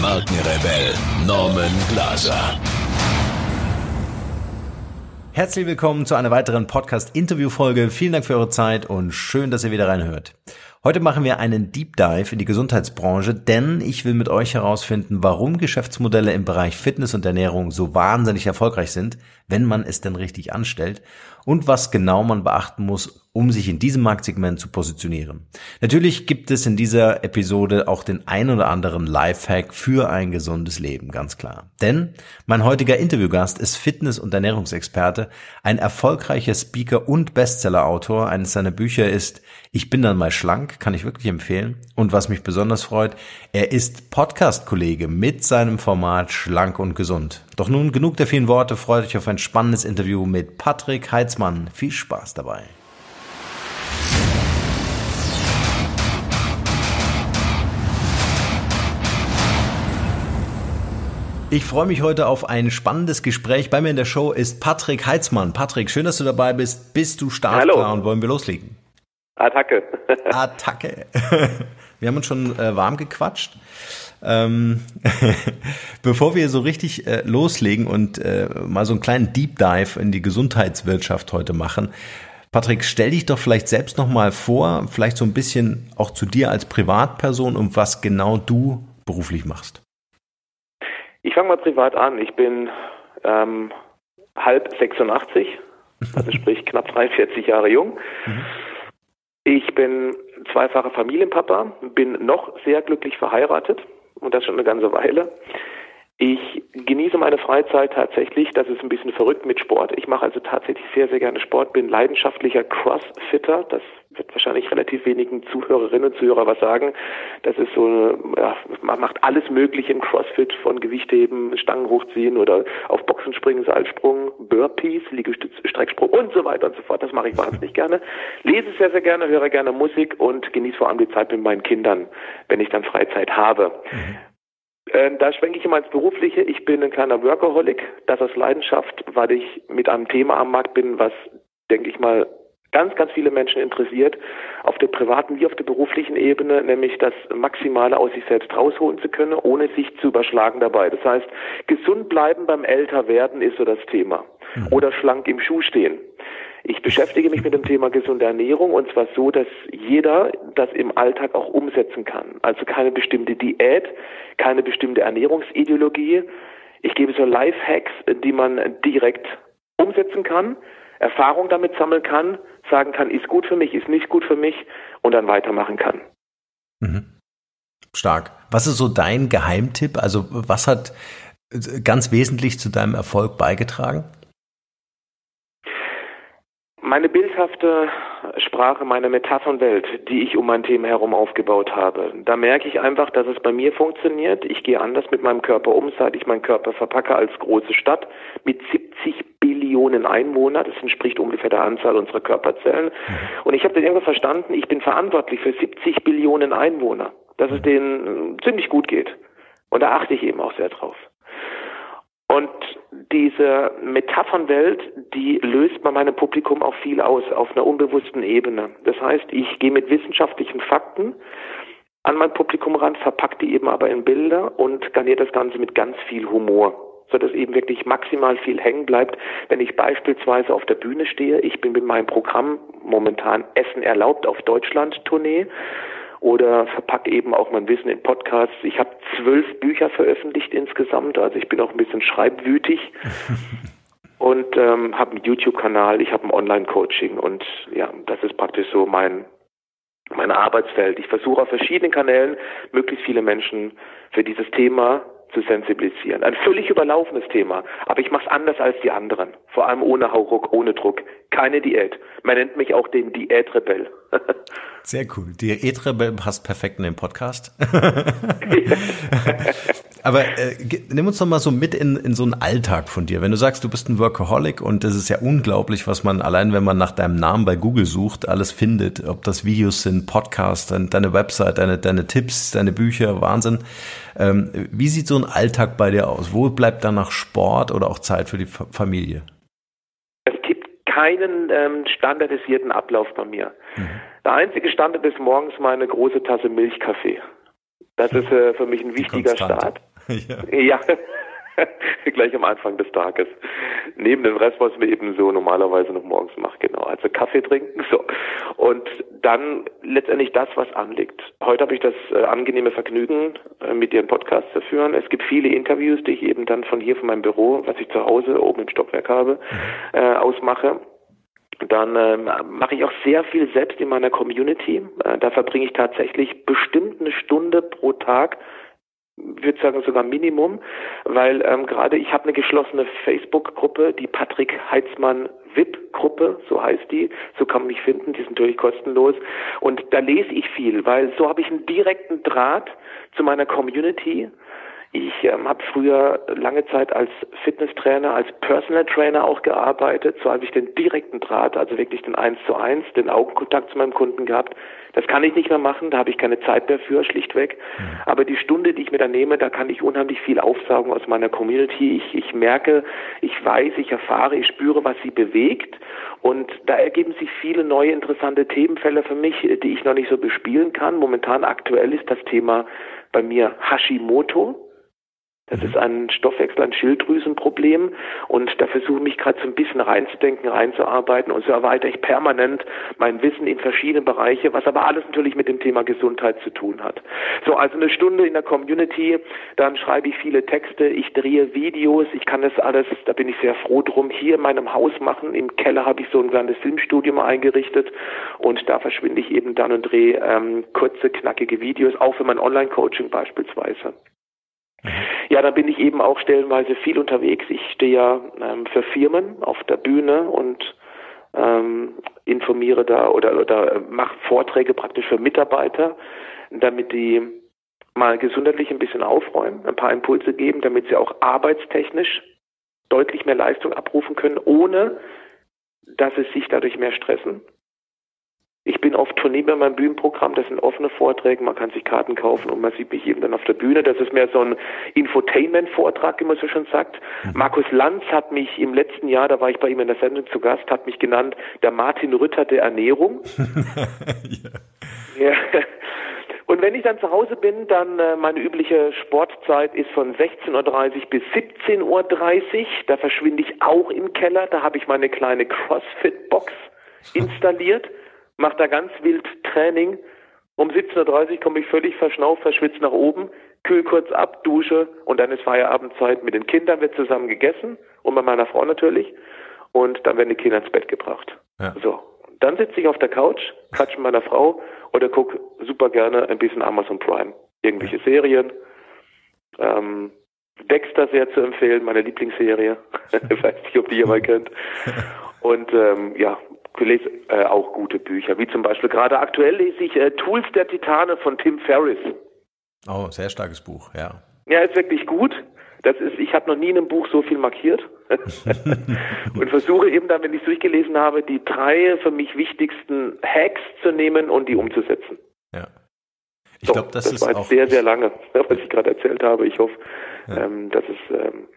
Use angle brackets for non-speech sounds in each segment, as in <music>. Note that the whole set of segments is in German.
Markenrebell Norman Glaser. Herzlich willkommen zu einer weiteren Podcast-Interview-Folge. Vielen Dank für eure Zeit und schön, dass ihr wieder reinhört. Heute machen wir einen Deep Dive in die Gesundheitsbranche, denn ich will mit euch herausfinden, warum Geschäftsmodelle im Bereich Fitness und Ernährung so wahnsinnig erfolgreich sind, wenn man es denn richtig anstellt und was genau man beachten muss, um sich in diesem Marktsegment zu positionieren. Natürlich gibt es in dieser Episode auch den ein oder anderen Lifehack für ein gesundes Leben, ganz klar. Denn mein heutiger Interviewgast ist Fitness- und Ernährungsexperte, ein erfolgreicher Speaker und Bestsellerautor. Eines seiner Bücher ist Ich bin dann mal schlank, kann ich wirklich empfehlen. Und was mich besonders freut, er ist Podcast-Kollege mit seinem Format Schlank und Gesund. Doch nun genug der vielen Worte, freut euch auf ein spannendes Interview mit Patrick Heitzmann. Viel Spaß dabei. Ich freue mich heute auf ein spannendes Gespräch. Bei mir in der Show ist Patrick Heitzmann. Patrick, schön, dass du dabei bist. Bist du startklar Hallo. und wollen wir loslegen? Attacke. <laughs> Attacke. <laughs> Wir haben uns schon äh, warm gequatscht. Ähm, <laughs> bevor wir so richtig äh, loslegen und äh, mal so einen kleinen Deep Dive in die Gesundheitswirtschaft heute machen, Patrick, stell dich doch vielleicht selbst noch mal vor, vielleicht so ein bisschen auch zu dir als Privatperson und was genau du beruflich machst. Ich fange mal privat an. Ich bin ähm, halb 86, also sprich knapp 43 Jahre jung. Mhm. Ich bin zweifacher Familienpapa, bin noch sehr glücklich verheiratet und das schon eine ganze Weile. Ich genieße meine Freizeit tatsächlich, das ist ein bisschen verrückt mit Sport. Ich mache also tatsächlich sehr, sehr gerne Sport, bin leidenschaftlicher Crossfitter. Das wird wahrscheinlich relativ wenigen Zuhörerinnen und Zuhörer was sagen. Das ist so, ja, man macht alles Mögliche im Crossfit, von Gewichtheben, Stangen hochziehen oder auf Boxen springen, Seilsprung, Burpees, Liegestütz, Strecksprung und so weiter und so fort. Das mache ich wahnsinnig gerne. Lese sehr, sehr gerne, höre gerne Musik und genieße vor allem die Zeit mit meinen Kindern, wenn ich dann Freizeit habe. Mhm. Äh, da schwenke ich immer ins Berufliche. Ich bin ein kleiner Workaholic, das aus Leidenschaft, weil ich mit einem Thema am Markt bin, was, denke ich mal, ganz, ganz viele Menschen interessiert, auf der privaten wie auf der beruflichen Ebene, nämlich das Maximale aus sich selbst rausholen zu können, ohne sich zu überschlagen dabei. Das heißt, gesund bleiben beim Älterwerden ist so das Thema. Mhm. Oder schlank im Schuh stehen. Ich beschäftige mich mit dem Thema gesunde Ernährung und zwar so, dass jeder das im Alltag auch umsetzen kann. Also keine bestimmte Diät, keine bestimmte Ernährungsideologie. Ich gebe so Lifehacks, die man direkt umsetzen kann, Erfahrung damit sammeln kann, sagen kann, ist gut für mich, ist nicht gut für mich und dann weitermachen kann. Mhm. Stark. Was ist so dein Geheimtipp? Also was hat ganz wesentlich zu deinem Erfolg beigetragen? Meine bildhafte Sprache, meine Metaphernwelt, die ich um mein Thema herum aufgebaut habe, da merke ich einfach, dass es bei mir funktioniert. Ich gehe anders mit meinem Körper um, seit ich meinen Körper verpacke als große Stadt mit 70 Billionen Einwohnern. Das entspricht ungefähr der Anzahl unserer Körperzellen. Mhm. Und ich habe dann irgendwann verstanden, ich bin verantwortlich für 70 Billionen Einwohner, dass es denen ziemlich gut geht. Und da achte ich eben auch sehr drauf. Und diese Metaphernwelt, die löst bei meinem Publikum auch viel aus auf einer unbewussten Ebene. Das heißt, ich gehe mit wissenschaftlichen Fakten an mein Publikum ran, verpacke die eben aber in Bilder und garniere das Ganze mit ganz viel Humor sodass eben wirklich maximal viel hängen bleibt. Wenn ich beispielsweise auf der Bühne stehe, ich bin mit meinem Programm momentan Essen erlaubt auf Deutschland-Tournee oder verpacke eben auch mein Wissen in Podcasts. Ich habe zwölf Bücher veröffentlicht insgesamt, also ich bin auch ein bisschen schreibwütig <laughs> und ähm, habe einen YouTube-Kanal, ich habe ein Online-Coaching und ja, das ist praktisch so mein mein Arbeitsfeld. Ich versuche auf verschiedenen Kanälen möglichst viele Menschen für dieses Thema zu sensibilisieren. Ein völlig überlaufenes Thema, aber ich mache es anders als die anderen. Vor allem ohne Hauruck, ohne Druck. Keine Diät. Man nennt mich auch den Diätrebell. <laughs> Sehr cool. Diätrebell passt perfekt in den Podcast. <laughs> Aber äh, nimm uns doch mal so mit in, in so einen Alltag von dir. Wenn du sagst, du bist ein Workaholic und es ist ja unglaublich, was man allein, wenn man nach deinem Namen bei Google sucht, alles findet. Ob das Videos sind, Podcasts, deine, Website, deine, deine Tipps, deine Bücher, Wahnsinn. Ähm, wie sieht so ein Alltag bei dir aus? Wo bleibt da noch Sport oder auch Zeit für die Familie? Keinen ähm, standardisierten Ablauf bei mir. Mhm. Der einzige Standard ist morgens meine große Tasse Milchkaffee. Das ist äh, für mich ein wichtiger Start. <laughs> ja. ja. <laughs> Gleich am Anfang des Tages. Neben dem Rest, was ich mir eben so normalerweise noch morgens mache, genau. Also Kaffee trinken, <laughs> so. Und dann letztendlich das, was anliegt. Heute habe ich das äh, angenehme Vergnügen, äh, mit dir einen Podcast zu führen. Es gibt viele Interviews, die ich eben dann von hier, von meinem Büro, was ich zu Hause oben im Stockwerk habe, mhm. äh, ausmache. Dann ähm, mache ich auch sehr viel selbst in meiner Community. Äh, da verbringe ich tatsächlich bestimmt eine Stunde pro Tag würde sagen sogar Minimum, weil ähm, gerade ich habe eine geschlossene Facebook-Gruppe, die Patrick Heitzmann VIP-Gruppe, so heißt die, so kann man mich finden, die sind natürlich kostenlos und da lese ich viel, weil so habe ich einen direkten Draht zu meiner Community ich ähm, habe früher lange Zeit als Fitnesstrainer, als Personal Trainer auch gearbeitet. So habe ich den direkten Draht, also wirklich den Eins zu Eins, den Augenkontakt zu meinem Kunden gehabt. Das kann ich nicht mehr machen, da habe ich keine Zeit mehr für, schlichtweg. Mhm. Aber die Stunde, die ich mir da nehme, da kann ich unheimlich viel aufsaugen aus meiner Community. Ich, ich merke, ich weiß, ich erfahre, ich spüre, was sie bewegt. Und da ergeben sich viele neue interessante Themenfälle für mich, die ich noch nicht so bespielen kann. Momentan aktuell ist das Thema bei mir Hashimoto. Das ist ein Stoffwechsel, ein Schilddrüsenproblem und da versuche ich mich gerade so ein bisschen reinzudenken, reinzuarbeiten und so erweitere ich permanent mein Wissen in verschiedene Bereiche, was aber alles natürlich mit dem Thema Gesundheit zu tun hat. So, also eine Stunde in der Community, dann schreibe ich viele Texte, ich drehe Videos, ich kann das alles, da bin ich sehr froh drum, hier in meinem Haus machen. Im Keller habe ich so ein kleines Filmstudium eingerichtet und da verschwinde ich eben dann und drehe ähm, kurze, knackige Videos, auch für mein Online-Coaching beispielsweise. Ja, da bin ich eben auch stellenweise viel unterwegs. Ich stehe ja ähm, für Firmen auf der Bühne und ähm, informiere da oder, oder mache Vorträge praktisch für Mitarbeiter, damit die mal gesundheitlich ein bisschen aufräumen, ein paar Impulse geben, damit sie auch arbeitstechnisch deutlich mehr Leistung abrufen können, ohne dass sie sich dadurch mehr stressen. Ich bin auf Tournee bei meinem Bühnenprogramm, das sind offene Vorträge, man kann sich Karten kaufen und man sieht mich eben dann auf der Bühne. Das ist mehr so ein Infotainment-Vortrag, wie man so schon sagt. Mhm. Markus Lanz hat mich im letzten Jahr, da war ich bei ihm in der Sendung zu Gast, hat mich genannt der Martin Rütter der Ernährung. <laughs> ja. ja. Und wenn ich dann zu Hause bin, dann äh, meine übliche Sportzeit ist von 16.30 Uhr bis 17.30 Uhr. Da verschwinde ich auch im Keller. Da habe ich meine kleine CrossFit-Box <laughs> installiert mache da ganz wild Training. Um 17.30 Uhr komme ich völlig verschnauft, verschwitzt nach oben, kühl kurz ab, dusche und dann ist Feierabendzeit. Mit den Kindern wird zusammen gegessen und bei meiner Frau natürlich. Und dann werden die Kinder ins Bett gebracht. Ja. So. Dann sitze ich auf der Couch, quatsche mit meiner Frau oder gucke super gerne ein bisschen Amazon Prime. Irgendwelche ja. Serien. Ähm, Dexter sehr zu empfehlen, meine Lieblingsserie. ich <laughs> <laughs> weiß nicht, ob die ihr mal kennt. <laughs> Und ähm, ja, lese äh, auch gute Bücher, wie zum Beispiel gerade aktuell lese ich äh, Tools der Titane von Tim Ferriss. Oh, sehr starkes Buch, ja. Ja, ist wirklich gut. Das ist, ich habe noch nie in einem Buch so viel markiert <laughs> und versuche eben dann, wenn ich es durchgelesen habe, die drei für mich wichtigsten Hacks zu nehmen und die umzusetzen. Ja. Ich so, glaube, das, das ist war jetzt sehr, sehr lange, <laughs> was ich gerade erzählt habe. Ich hoffe, ja. ähm, dass es ähm,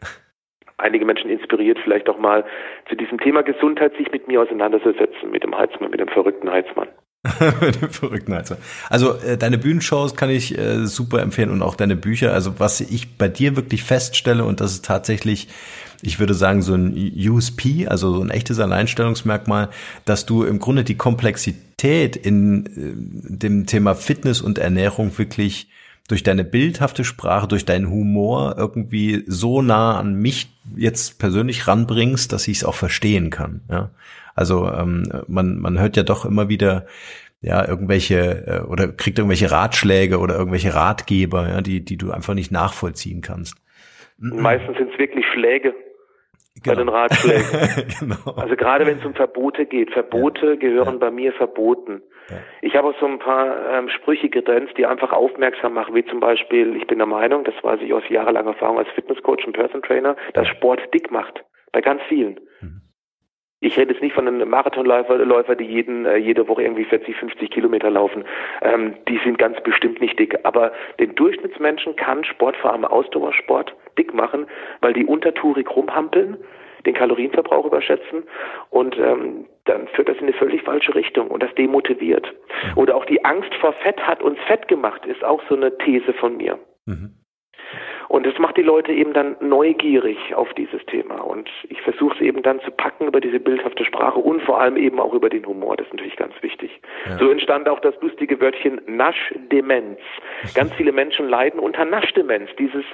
einige Menschen inspiriert, vielleicht auch mal zu diesem Thema Gesundheit sich mit mir auseinanderzusetzen, mit dem Heizmann, mit dem verrückten Heizmann. <laughs> mit dem verrückten Heizmann. Also äh, deine Bühnenshows kann ich äh, super empfehlen und auch deine Bücher. Also was ich bei dir wirklich feststelle und das ist tatsächlich ich würde sagen, so ein USP, also so ein echtes Alleinstellungsmerkmal, dass du im Grunde die Komplexität in äh, dem Thema Fitness und Ernährung wirklich durch deine bildhafte Sprache, durch deinen Humor irgendwie so nah an mich jetzt persönlich ranbringst, dass ich es auch verstehen kann. Ja? Also ähm, man, man hört ja doch immer wieder ja irgendwelche äh, oder kriegt irgendwelche Ratschläge oder irgendwelche Ratgeber, ja, die, die du einfach nicht nachvollziehen kannst. Meistens sind es wirklich Schläge. Genau. bei den Ratschlägen. <laughs> genau. Also gerade wenn es um Verbote geht, Verbote ja. gehören ja. bei mir verboten. Ja. Ich habe auch so ein paar ähm, Sprüche gedrängt, die einfach aufmerksam machen, wie zum Beispiel, ich bin der Meinung, das weiß ich aus jahrelanger Erfahrung als Fitnesscoach und Person Trainer, dass Sport dick macht. Bei ganz vielen. Mhm. Ich rede jetzt nicht von einem Marathonläufer, Läufer, die jeden, äh, jede Woche irgendwie 40, 50 Kilometer laufen. Ähm, die sind ganz bestimmt nicht dick. Aber den Durchschnittsmenschen kann Sport, vor allem Ausdauersport, dick machen, weil die untertourig rumhampeln, den Kalorienverbrauch überschätzen und ähm, dann führt das in eine völlig falsche Richtung und das demotiviert. Oder auch die Angst vor Fett hat uns fett gemacht, ist auch so eine These von mir. Mhm. Und das macht die Leute eben dann neugierig auf dieses Thema. Und ich versuche es eben dann zu packen über diese bildhafte Sprache und vor allem eben auch über den Humor. Das ist natürlich ganz wichtig. Ja. So entstand auch das lustige Wörtchen Naschdemenz. Ganz viele Menschen leiden unter Naschdemenz. Dieses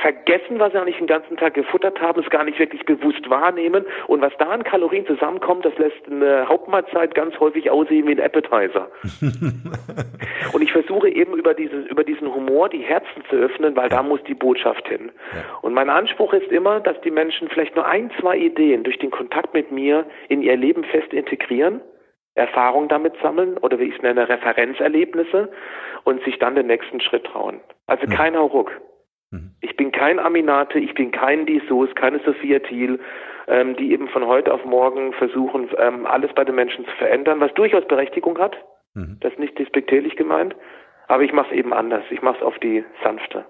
Vergessen, was sie eigentlich den ganzen Tag gefuttert haben, es gar nicht wirklich bewusst wahrnehmen. Und was da an Kalorien zusammenkommt, das lässt eine Hauptmahlzeit ganz häufig aussehen wie ein Appetizer. <laughs> und ich versuche eben über, dieses, über diesen Humor die Herzen zu öffnen, weil da muss die Botschaft Botschaft hin. Und mein Anspruch ist immer, dass die Menschen vielleicht nur ein, zwei Ideen durch den Kontakt mit mir in ihr Leben fest integrieren, Erfahrung damit sammeln oder wie ich es nenne, Referenzerlebnisse und sich dann den nächsten Schritt trauen. Also mhm. kein Hauruck. Mhm. Ich bin kein Aminate, ich bin kein Disos, keine Sophia Thiel, ähm, die eben von heute auf morgen versuchen, ähm, alles bei den Menschen zu verändern, was durchaus Berechtigung hat. Mhm. Das ist nicht despektierlich gemeint. Aber ich mache es eben anders. Ich mache es auf die sanfte.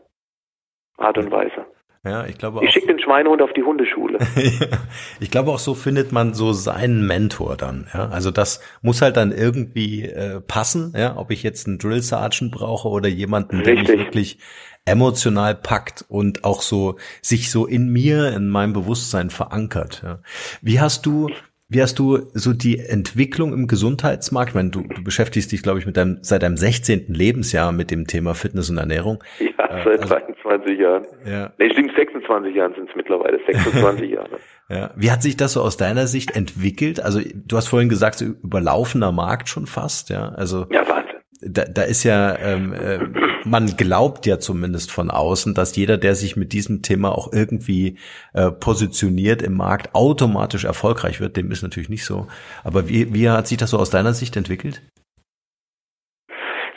Art und Weise. Ja, ich glaube auch. Ich schicke den Schweinehund auf die Hundeschule. <laughs> ich glaube auch so findet man so seinen Mentor dann. Ja, also das muss halt dann irgendwie äh, passen. Ja, ob ich jetzt einen Drill Sergeant brauche oder jemanden, Richtig. der mich wirklich emotional packt und auch so sich so in mir, in meinem Bewusstsein verankert. Ja. Wie hast du wie hast du so die Entwicklung im Gesundheitsmarkt? Ich meine, du, du beschäftigst dich, glaube ich, mit deinem, seit deinem 16. Lebensjahr mit dem Thema Fitness und Ernährung. Ja, äh, seit also, 22 Jahren. Ja. Nee, stimmt, 26 Jahren sind es mittlerweile, 26 <laughs> Jahre. Ja. Wie hat sich das so aus deiner Sicht entwickelt? Also du hast vorhin gesagt, so überlaufener Markt schon fast, ja. Also ja, Wahnsinn. Da, da ist ja, ähm, äh, man glaubt ja zumindest von außen, dass jeder, der sich mit diesem Thema auch irgendwie äh, positioniert im Markt, automatisch erfolgreich wird. Dem ist natürlich nicht so. Aber wie, wie hat sich das so aus deiner Sicht entwickelt?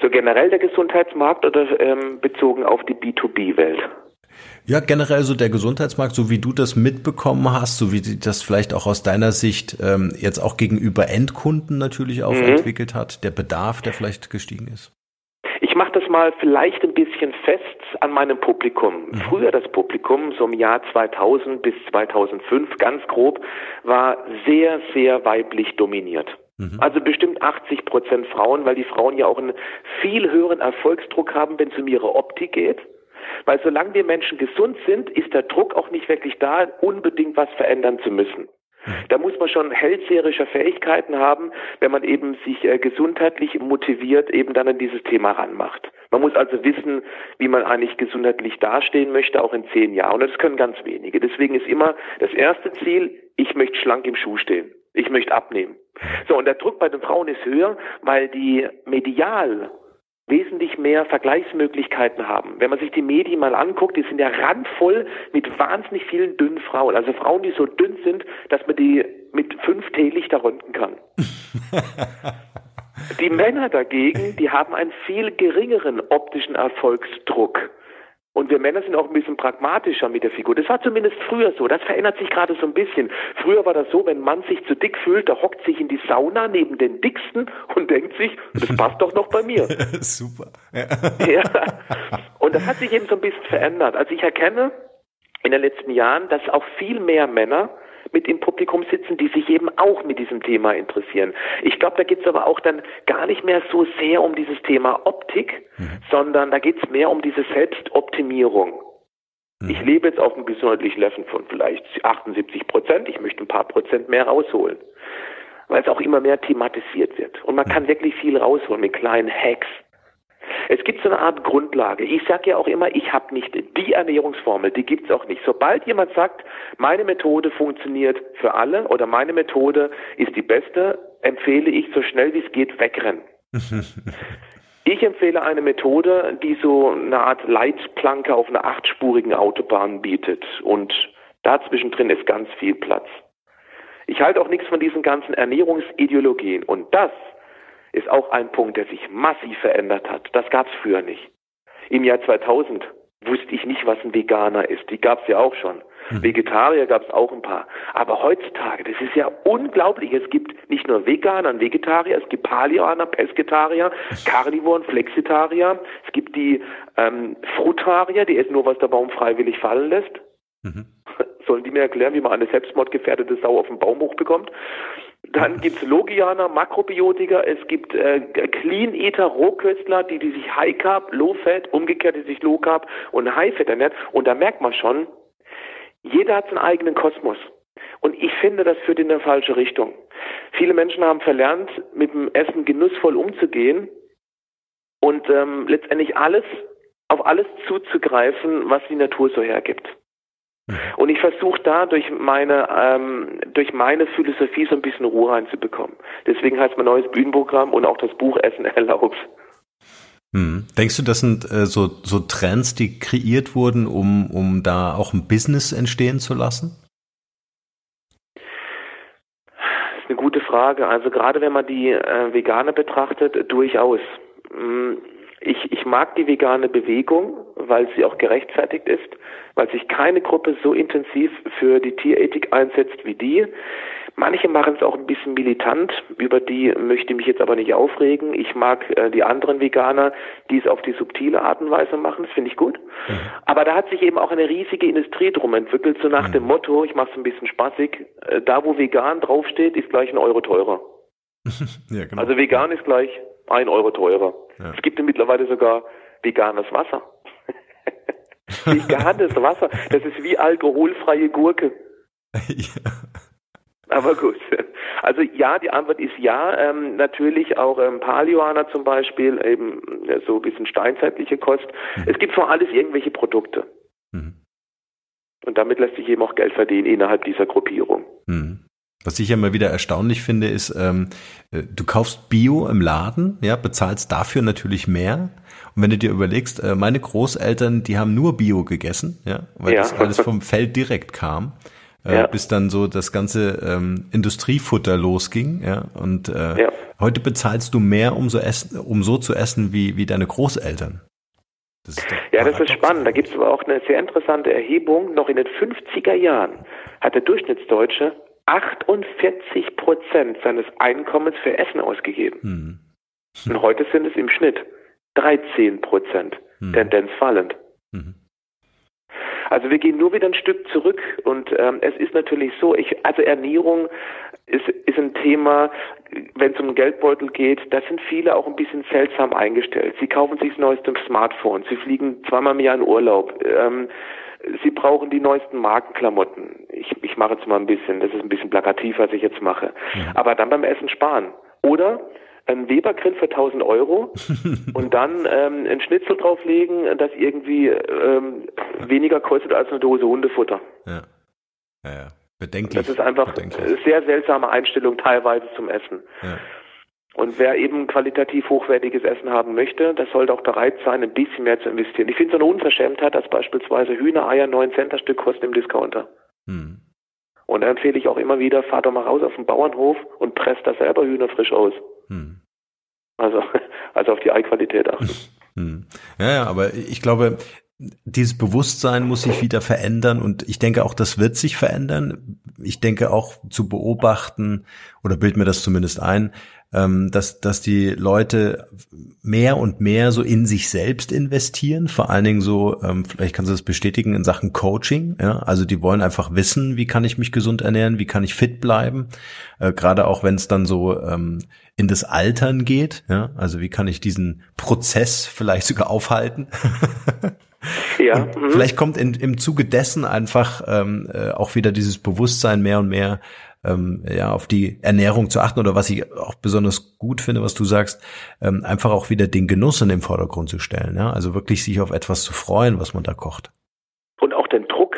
So generell der Gesundheitsmarkt oder ähm, bezogen auf die B2B-Welt? Ja, generell so der Gesundheitsmarkt, so wie du das mitbekommen hast, so wie das vielleicht auch aus deiner Sicht ähm, jetzt auch gegenüber Endkunden natürlich auch mhm. entwickelt hat, der Bedarf, der vielleicht gestiegen ist. Ich mache das mal vielleicht ein bisschen fest an meinem Publikum. Mhm. Früher das Publikum, so im Jahr 2000 bis 2005, ganz grob, war sehr, sehr weiblich dominiert. Mhm. Also bestimmt 80 Prozent Frauen, weil die Frauen ja auch einen viel höheren Erfolgsdruck haben, wenn es um ihre Optik geht. Weil solange wir Menschen gesund sind, ist der Druck auch nicht wirklich da, unbedingt was verändern zu müssen. Da muss man schon hellseherische Fähigkeiten haben, wenn man eben sich äh, gesundheitlich motiviert eben dann an dieses Thema ranmacht. Man muss also wissen, wie man eigentlich gesundheitlich dastehen möchte, auch in zehn Jahren. Und das können ganz wenige. Deswegen ist immer das erste Ziel, ich möchte schlank im Schuh stehen. Ich möchte abnehmen. So, und der Druck bei den Frauen ist höher, weil die medial wesentlich mehr Vergleichsmöglichkeiten haben. Wenn man sich die Medien mal anguckt, die sind ja randvoll mit wahnsinnig vielen dünnen Frauen. Also Frauen, die so dünn sind, dass man die mit fünf Teelichter röntgen kann. <laughs> die Männer dagegen, die haben einen viel geringeren optischen Erfolgsdruck. Und wir Männer sind auch ein bisschen pragmatischer mit der Figur. Das war zumindest früher so. Das verändert sich gerade so ein bisschen. Früher war das so, wenn ein Mann sich zu dick fühlt, der hockt sich in die Sauna neben den Dicksten und denkt sich, das <laughs> passt doch noch bei mir. Super. Ja. <laughs> ja. Und das hat sich eben so ein bisschen verändert. Also ich erkenne in den letzten Jahren, dass auch viel mehr Männer mit im Publikum sitzen, die sich eben auch mit diesem Thema interessieren. Ich glaube, da geht es aber auch dann gar nicht mehr so sehr um dieses Thema Optik, mhm. sondern da geht es mehr um diese Selbstoptimierung. Mhm. Ich lebe jetzt auf einem gesundheitlichen Level von vielleicht 78 Prozent. Ich möchte ein paar Prozent mehr rausholen, weil es auch immer mehr thematisiert wird. Und man mhm. kann wirklich viel rausholen mit kleinen Hacks. Es gibt so eine Art Grundlage. Ich sage ja auch immer, ich habe nicht die Ernährungsformel, die gibt es auch nicht. Sobald jemand sagt, meine Methode funktioniert für alle oder meine Methode ist die beste, empfehle ich so schnell wie es geht wegrennen. <laughs> Ich empfehle eine Methode, die so eine Art Leitplanke auf einer achtspurigen Autobahn bietet und Dazwischen drin ist ganz viel Platz. Ich halte auch nichts von diesen ganzen Ernährungsideologien. Und das ist auch ein Punkt, der sich massiv verändert hat. Das gab es früher nicht. Im Jahr 2000 wusste ich nicht, was ein Veganer ist. Die gab es ja auch schon. Mhm. Vegetarier gab es auch ein paar. Aber heutzutage, das ist ja unglaublich. Es gibt nicht nur Veganer und Vegetarier, es gibt Palianer, Pesketarier, <laughs> Carnivoren, Flexitarier. Es gibt die ähm, Frutarier, die essen nur, was der Baum freiwillig fallen lässt. Mhm. <laughs> Sollen die mir erklären, wie man eine selbstmordgefährdete Sau auf den Baum hochbekommt? Dann gibt es Logianer, Makrobiotiker, es gibt äh, Clean Eater, Rohköstler, die, die sich High Carb, Low Fat, umgekehrt, die sich Low Carb und High Fat ernährt. Und da merkt man schon, jeder hat seinen eigenen Kosmos. Und ich finde, das führt in eine falsche Richtung. Viele Menschen haben verlernt, mit dem Essen genussvoll umzugehen und ähm, letztendlich alles, auf alles zuzugreifen, was die Natur so hergibt. Mhm. Und ich versuche da durch meine, ähm, durch meine Philosophie so ein bisschen Ruhe reinzubekommen. Deswegen heißt mein neues Bühnenprogramm und auch das Buch Essen erlaubt. Hm. Denkst du, das sind äh, so, so Trends, die kreiert wurden, um, um da auch ein Business entstehen zu lassen? Das ist eine gute Frage. Also gerade wenn man die äh, Veganer betrachtet, durchaus. Hm, ich, ich mag die vegane Bewegung, weil sie auch gerechtfertigt ist, weil sich keine Gruppe so intensiv für die Tierethik einsetzt wie die. Manche machen es auch ein bisschen militant, über die möchte ich mich jetzt aber nicht aufregen. Ich mag äh, die anderen Veganer, die es auf die subtile Art und Weise machen, das finde ich gut. Mhm. Aber da hat sich eben auch eine riesige Industrie drum entwickelt, so nach mhm. dem Motto, ich mache es ein bisschen spaßig, äh, da wo vegan draufsteht, ist gleich ein Euro teurer. <laughs> ja, genau. Also vegan ist gleich ein Euro teurer. Ja. Es gibt ja mittlerweile sogar veganes Wasser. <laughs> veganes Wasser, das ist wie alkoholfreie Gurke. ja. Aber gut. Also ja, die Antwort ist ja. Ähm, natürlich auch ähm, Paleoaner zum Beispiel, eben so ein bisschen steinzeitliche Kost. Mhm. Es gibt vor alles irgendwelche Produkte. Mhm. Und damit lässt sich eben auch Geld verdienen innerhalb dieser Gruppierung. Mhm. Was ich ja immer wieder erstaunlich finde, ist, ähm, äh, du kaufst Bio im Laden, ja, bezahlst dafür natürlich mehr. Und wenn du dir überlegst, äh, meine Großeltern, die haben nur Bio gegessen, ja, weil ja. das alles vom Feld direkt kam äh, ja. bis dann so das ganze ähm, Industriefutter losging. Ja? Und äh, ja. heute bezahlst du mehr, um so, essen, um so zu essen wie, wie deine Großeltern. Das ja, das ist spannend. Da gibt es aber auch eine sehr interessante Erhebung. Noch in den 50er Jahren hat der Durchschnittsdeutsche 48 Prozent seines Einkommens für Essen ausgegeben. Hm. Und heute sind es im Schnitt 13 Prozent. Hm. Tendenz fallend. Hm. Also wir gehen nur wieder ein Stück zurück und ähm, es ist natürlich so, ich, also Ernährung ist, ist ein Thema, wenn es um den Geldbeutel geht, da sind viele auch ein bisschen seltsam eingestellt. Sie kaufen sich das neueste Smartphone, sie fliegen zweimal im Jahr in Urlaub. Ähm, Sie brauchen die neuesten Markenklamotten. Ich, ich mache jetzt mal ein bisschen, das ist ein bisschen plakativ, was ich jetzt mache. Ja. Aber dann beim Essen sparen. Oder ein Weber-Grill für 1000 Euro <laughs> und dann ähm, ein Schnitzel drauflegen, das irgendwie ähm, weniger kostet als eine Dose Hundefutter. Ja. Ja, ja. Bedenklich. Das ist einfach eine sehr seltsame Einstellung teilweise zum Essen. Ja. Und wer eben qualitativ hochwertiges Essen haben möchte, der sollte auch bereit sein, ein bisschen mehr zu investieren. Ich finde es eine Unverschämtheit, dass beispielsweise Hühnereier 9 Cent das Stück kosten im Discounter. Hm. Und da empfehle ich auch immer wieder, fahr doch mal raus auf den Bauernhof und presst da selber Hühner frisch aus. Hm. Also, <laughs> also auf die Eiqualität achten. <laughs> Hm. Ja, ja, aber ich glaube, dieses Bewusstsein muss sich wieder verändern und ich denke auch, das wird sich verändern. Ich denke auch zu beobachten oder bild mir das zumindest ein, ähm, dass, dass die Leute mehr und mehr so in sich selbst investieren, vor allen Dingen so, ähm, vielleicht kannst du das bestätigen in Sachen Coaching, ja, also die wollen einfach wissen, wie kann ich mich gesund ernähren, wie kann ich fit bleiben, äh, gerade auch wenn es dann so ähm, in das Altern geht, ja, also wie kann ich diesen Prozess vielleicht sogar aufhalten. <laughs> Ja. Mhm. Vielleicht kommt in, im Zuge dessen einfach ähm, äh, auch wieder dieses Bewusstsein mehr und mehr ähm, ja, auf die Ernährung zu achten oder was ich auch besonders gut finde, was du sagst, ähm, einfach auch wieder den Genuss in den Vordergrund zu stellen. Ja? Also wirklich sich auf etwas zu freuen, was man da kocht. Und auch den Druck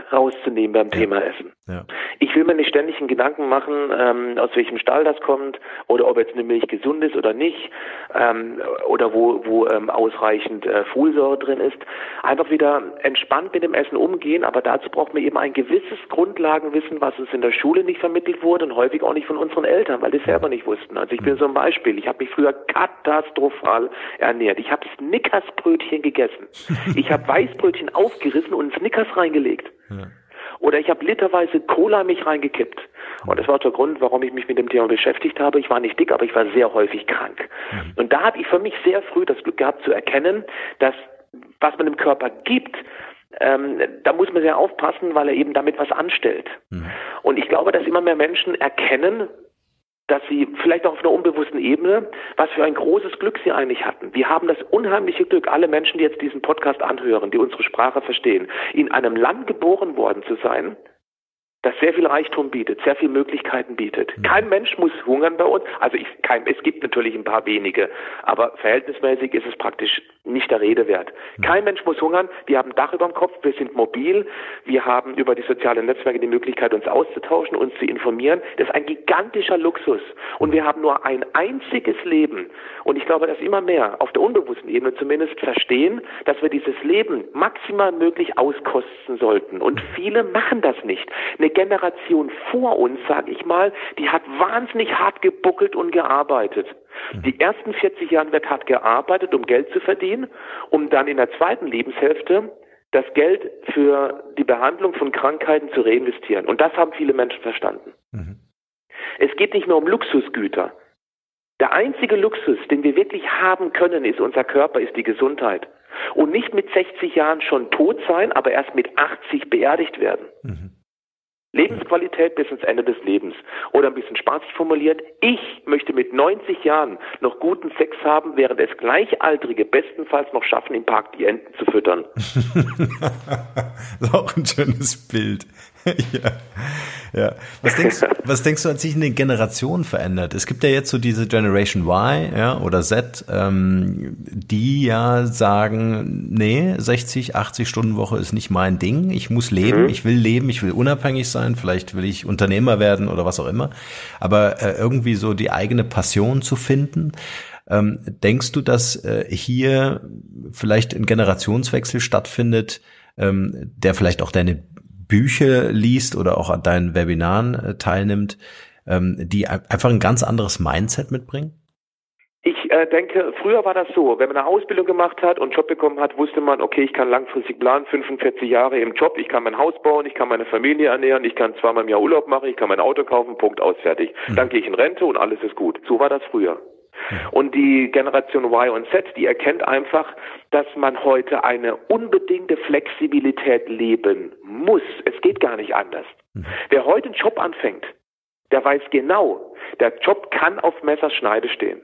rauszunehmen beim. Thema Essen. Ja. Ich will mir nicht ständig einen Gedanken machen, ähm, aus welchem Stall das kommt oder ob jetzt eine Milch gesund ist oder nicht ähm, oder wo, wo ähm, ausreichend äh, Folsäure drin ist. Einfach wieder entspannt mit dem Essen umgehen, aber dazu braucht man eben ein gewisses Grundlagenwissen, was uns in der Schule nicht vermittelt wurde und häufig auch nicht von unseren Eltern, weil die selber nicht wussten. Also ich bin so ein Beispiel. Ich habe mich früher katastrophal ernährt. Ich habe Snickersbrötchen gegessen. <laughs> Ich habe Weißbrötchen aufgerissen und Snickers reingelegt. Ja. Oder ich habe literweise Cola mich reingekippt. Und das war der Grund, warum ich mich mit dem Thema beschäftigt habe. Ich war nicht dick, aber ich war sehr häufig krank. Mhm. Und da habe ich für mich sehr früh das Glück gehabt zu erkennen, dass was man dem Körper gibt, ähm, da muss man sehr aufpassen, weil er eben damit was anstellt. Mhm. Und ich glaube, dass immer mehr Menschen erkennen, dass sie vielleicht auch auf einer unbewussten Ebene, was für ein großes Glück sie eigentlich hatten. Wir haben das unheimliche Glück, alle Menschen, die jetzt diesen Podcast anhören, die unsere Sprache verstehen, in einem Land geboren worden zu sein, das sehr viel Reichtum bietet, sehr viele Möglichkeiten bietet. Mhm. Kein Mensch muss hungern bei uns. Also ich, kein, es gibt natürlich ein paar wenige, aber verhältnismäßig ist es praktisch nicht der Rede wert. Mhm. Kein Mensch muss hungern. Wir haben ein Dach über dem Kopf, wir sind mobil, wir haben über die sozialen Netzwerke die Möglichkeit, uns auszutauschen, uns zu informieren. Das ist ein gigantischer Luxus. Und wir haben nur ein einziges Leben. Und ich glaube, dass immer mehr auf der unbewussten Ebene zumindest verstehen, dass wir dieses Leben maximal möglich auskosten sollten. Und viele machen das nicht. Eine Generation vor uns, sage ich mal, die hat wahnsinnig hart gebuckelt und gearbeitet. Mhm. Die ersten 40 Jahre wird hart gearbeitet, um Geld zu verdienen, um dann in der zweiten Lebenshälfte das Geld für die Behandlung von Krankheiten zu reinvestieren. Und das haben viele Menschen verstanden. Mhm. Es geht nicht mehr um Luxusgüter. Der einzige Luxus, den wir wirklich haben können, ist unser Körper, ist die Gesundheit. Und nicht mit 60 Jahren schon tot sein, aber erst mit 80 beerdigt werden. Mhm. Lebensqualität bis ins Ende des Lebens. Oder ein bisschen spaßig formuliert, ich möchte mit 90 Jahren noch guten Sex haben, während es Gleichaltrige bestenfalls noch schaffen, im Park die Enten zu füttern. das <laughs> ist auch ein schönes Bild. <laughs> ja. ja. Was denkst, was denkst du, hat sich in den Generationen verändert? Es gibt ja jetzt so diese Generation Y ja, oder Z, ähm, die ja sagen, nee, 60, 80 Stunden Woche ist nicht mein Ding. Ich muss leben, mhm. ich will leben, ich will unabhängig sein, vielleicht will ich Unternehmer werden oder was auch immer. Aber äh, irgendwie so die eigene Passion zu finden. Ähm, denkst du, dass äh, hier vielleicht ein Generationswechsel stattfindet, ähm, der vielleicht auch deine Bücher liest oder auch an deinen Webinaren äh, teilnimmt, ähm, die einfach ein ganz anderes Mindset mitbringen? Ich äh, denke, früher war das so, wenn man eine Ausbildung gemacht hat und einen Job bekommen hat, wusste man, okay, ich kann langfristig planen, 45 Jahre im Job, ich kann mein Haus bauen, ich kann meine Familie ernähren, ich kann zweimal im Jahr Urlaub machen, ich kann mein Auto kaufen, Punkt, aus, fertig. Mhm. Dann gehe ich in Rente und alles ist gut. So war das früher. Und die Generation Y und Z, die erkennt einfach, dass man heute eine unbedingte Flexibilität leben muss. Es geht gar nicht anders. Mhm. Wer heute einen Job anfängt, der weiß genau, der Job kann auf Messerschneide stehen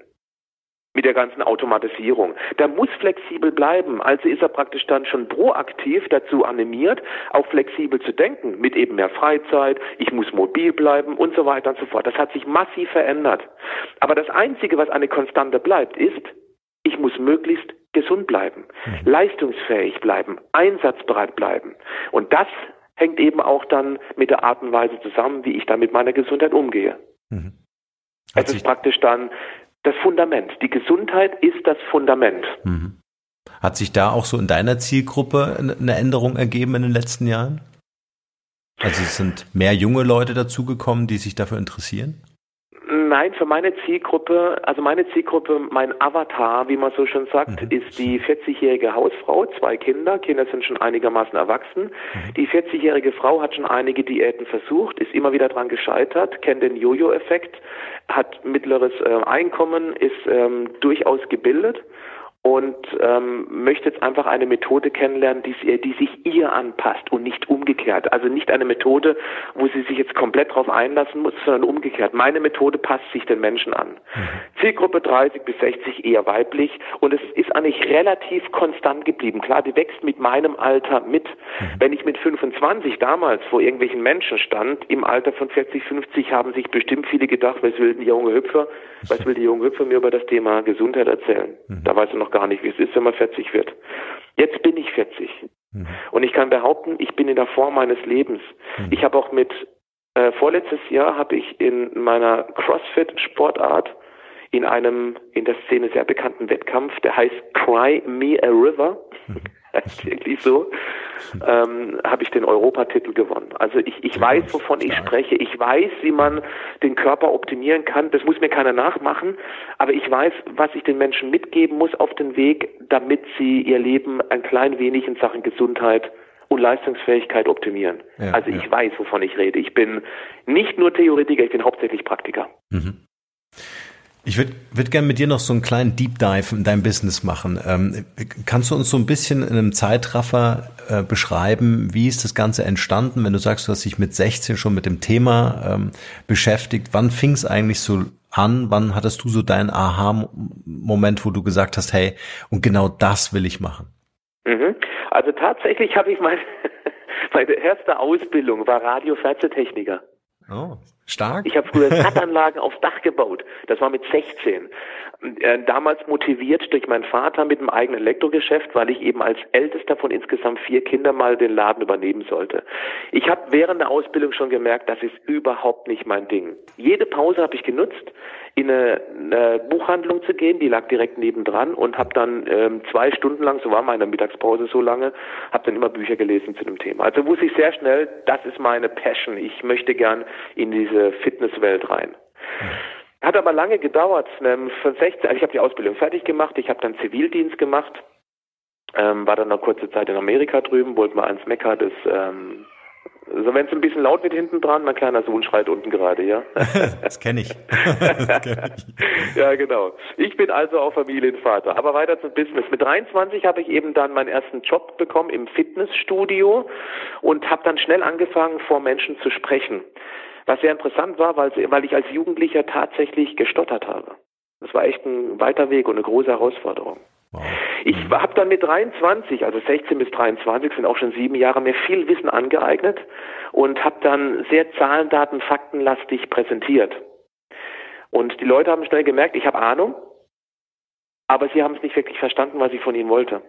mit der ganzen Automatisierung. Der muss flexibel bleiben. Also ist er praktisch dann schon proaktiv dazu animiert, auch flexibel zu denken, mit eben mehr Freizeit, ich muss mobil bleiben und so weiter und so fort. Das hat sich massiv verändert. Aber das Einzige, was eine Konstante bleibt, ist, ich muss möglichst gesund bleiben, mhm. leistungsfähig bleiben, einsatzbereit bleiben. Und das hängt eben auch dann mit der Art und Weise zusammen, wie ich dann mit meiner Gesundheit umgehe. Mhm. Es ist praktisch dann das Fundament. Die Gesundheit ist das Fundament. Mhm. Hat sich da auch so in deiner Zielgruppe eine Änderung ergeben in den letzten Jahren? Also es sind mehr junge Leute dazugekommen, die sich dafür interessieren? Nein, für meine Zielgruppe, also meine Zielgruppe, mein Avatar, wie man so schon sagt, mhm. ist die 40-jährige Hausfrau, zwei Kinder, Kinder sind schon einigermaßen erwachsen. Mhm. Die 40-jährige Frau hat schon einige Diäten versucht, ist immer wieder dran gescheitert, kennt den Jojo-Effekt, hat mittleres äh, Einkommen, ist ähm, durchaus gebildet und ähm, möchte jetzt einfach eine Methode kennenlernen, die, die sich ihr anpasst und nicht umgekehrt. Also nicht eine Methode, wo sie sich jetzt komplett darauf einlassen muss, sondern umgekehrt. Meine Methode passt sich den Menschen an. Mhm. Zielgruppe 30 bis 60 eher weiblich und es ist eigentlich relativ konstant geblieben. Klar, die wächst mit meinem Alter mit. Mhm. Wenn ich mit 25 damals vor irgendwelchen Menschen stand, im Alter von 40, 50 haben sich bestimmt viele gedacht, was will die junge Hüpfer, was will die junge Hüpfer mir über das Thema Gesundheit erzählen? Mhm. Da weißt du noch gar nicht, wie es ist, wenn man 40 wird. Jetzt bin ich 40. Mhm. Und ich kann behaupten, ich bin in der Form meines Lebens. Mhm. Ich habe auch mit äh, vorletztes Jahr habe ich in meiner CrossFit-Sportart in einem in der Szene sehr bekannten Wettkampf, der heißt Cry Me a River, wirklich so, ähm, habe ich den Europatitel gewonnen. Also ich, ich weiß, wovon ich spreche. Ich weiß, wie man den Körper optimieren kann. Das muss mir keiner nachmachen. Aber ich weiß, was ich den Menschen mitgeben muss auf den Weg, damit sie ihr Leben ein klein wenig in Sachen Gesundheit und Leistungsfähigkeit optimieren. Ja, also ich ja. weiß, wovon ich rede. Ich bin nicht nur Theoretiker, ich bin hauptsächlich Praktiker. Mhm. Ich würde würd gerne mit dir noch so einen kleinen Deep Dive in dein Business machen. Ähm, kannst du uns so ein bisschen in einem Zeitraffer äh, beschreiben, wie ist das Ganze entstanden, wenn du sagst, du hast dich mit 16 schon mit dem Thema ähm, beschäftigt? Wann fing es eigentlich so an? Wann hattest du so deinen Aha-Moment, wo du gesagt hast, hey, und genau das will ich machen? Mhm. Also tatsächlich habe ich meine, <laughs> meine erste Ausbildung war Radio-Fernsehtechniker. Oh, stark. Ich habe früher <laughs> Satanlagen aufs Dach gebaut. Das war mit 16. Äh, damals motiviert durch meinen Vater mit einem eigenen Elektrogeschäft, weil ich eben als ältester von insgesamt vier Kindern mal den Laden übernehmen sollte. Ich habe während der Ausbildung schon gemerkt, das ist überhaupt nicht mein Ding. Jede Pause habe ich genutzt, in eine, eine, Buchhandlung zu gehen, die lag direkt nebendran und habe dann ähm, zwei Stunden lang, so war meine Mittagspause so lange, habe dann immer Bücher gelesen zu dem Thema. Also wusste ich sehr schnell, das ist meine Passion. Ich möchte gern in diese Fitnesswelt rein. Hat aber lange gedauert. Ähm, von 16, also ich habe die Ausbildung fertig gemacht, ich habe dann Zivildienst gemacht, ähm, war dann noch kurze Zeit in Amerika drüben, wollte mal ans Mekka des ähm, also wenn es ein bisschen laut wird hinten dran, mein kleiner Sohn schreit unten gerade, ja. <laughs> das kenne ich. <laughs> ich. Ja, genau. Ich bin also auch Familienvater. Aber weiter zum Business. Mit 23 habe ich eben dann meinen ersten Job bekommen im Fitnessstudio und habe dann schnell angefangen, vor Menschen zu sprechen. Was sehr interessant war, weil, weil ich als Jugendlicher tatsächlich gestottert habe. Das war echt ein weiter Weg und eine große Herausforderung. Wow. Ich habe dann mit 23, also 16 bis 23 sind auch schon sieben Jahre, mir viel Wissen angeeignet und habe dann sehr Zahlen, Daten, Faktenlastig präsentiert. Und die Leute haben schnell gemerkt, ich habe Ahnung, aber sie haben es nicht wirklich verstanden, was ich von ihnen wollte.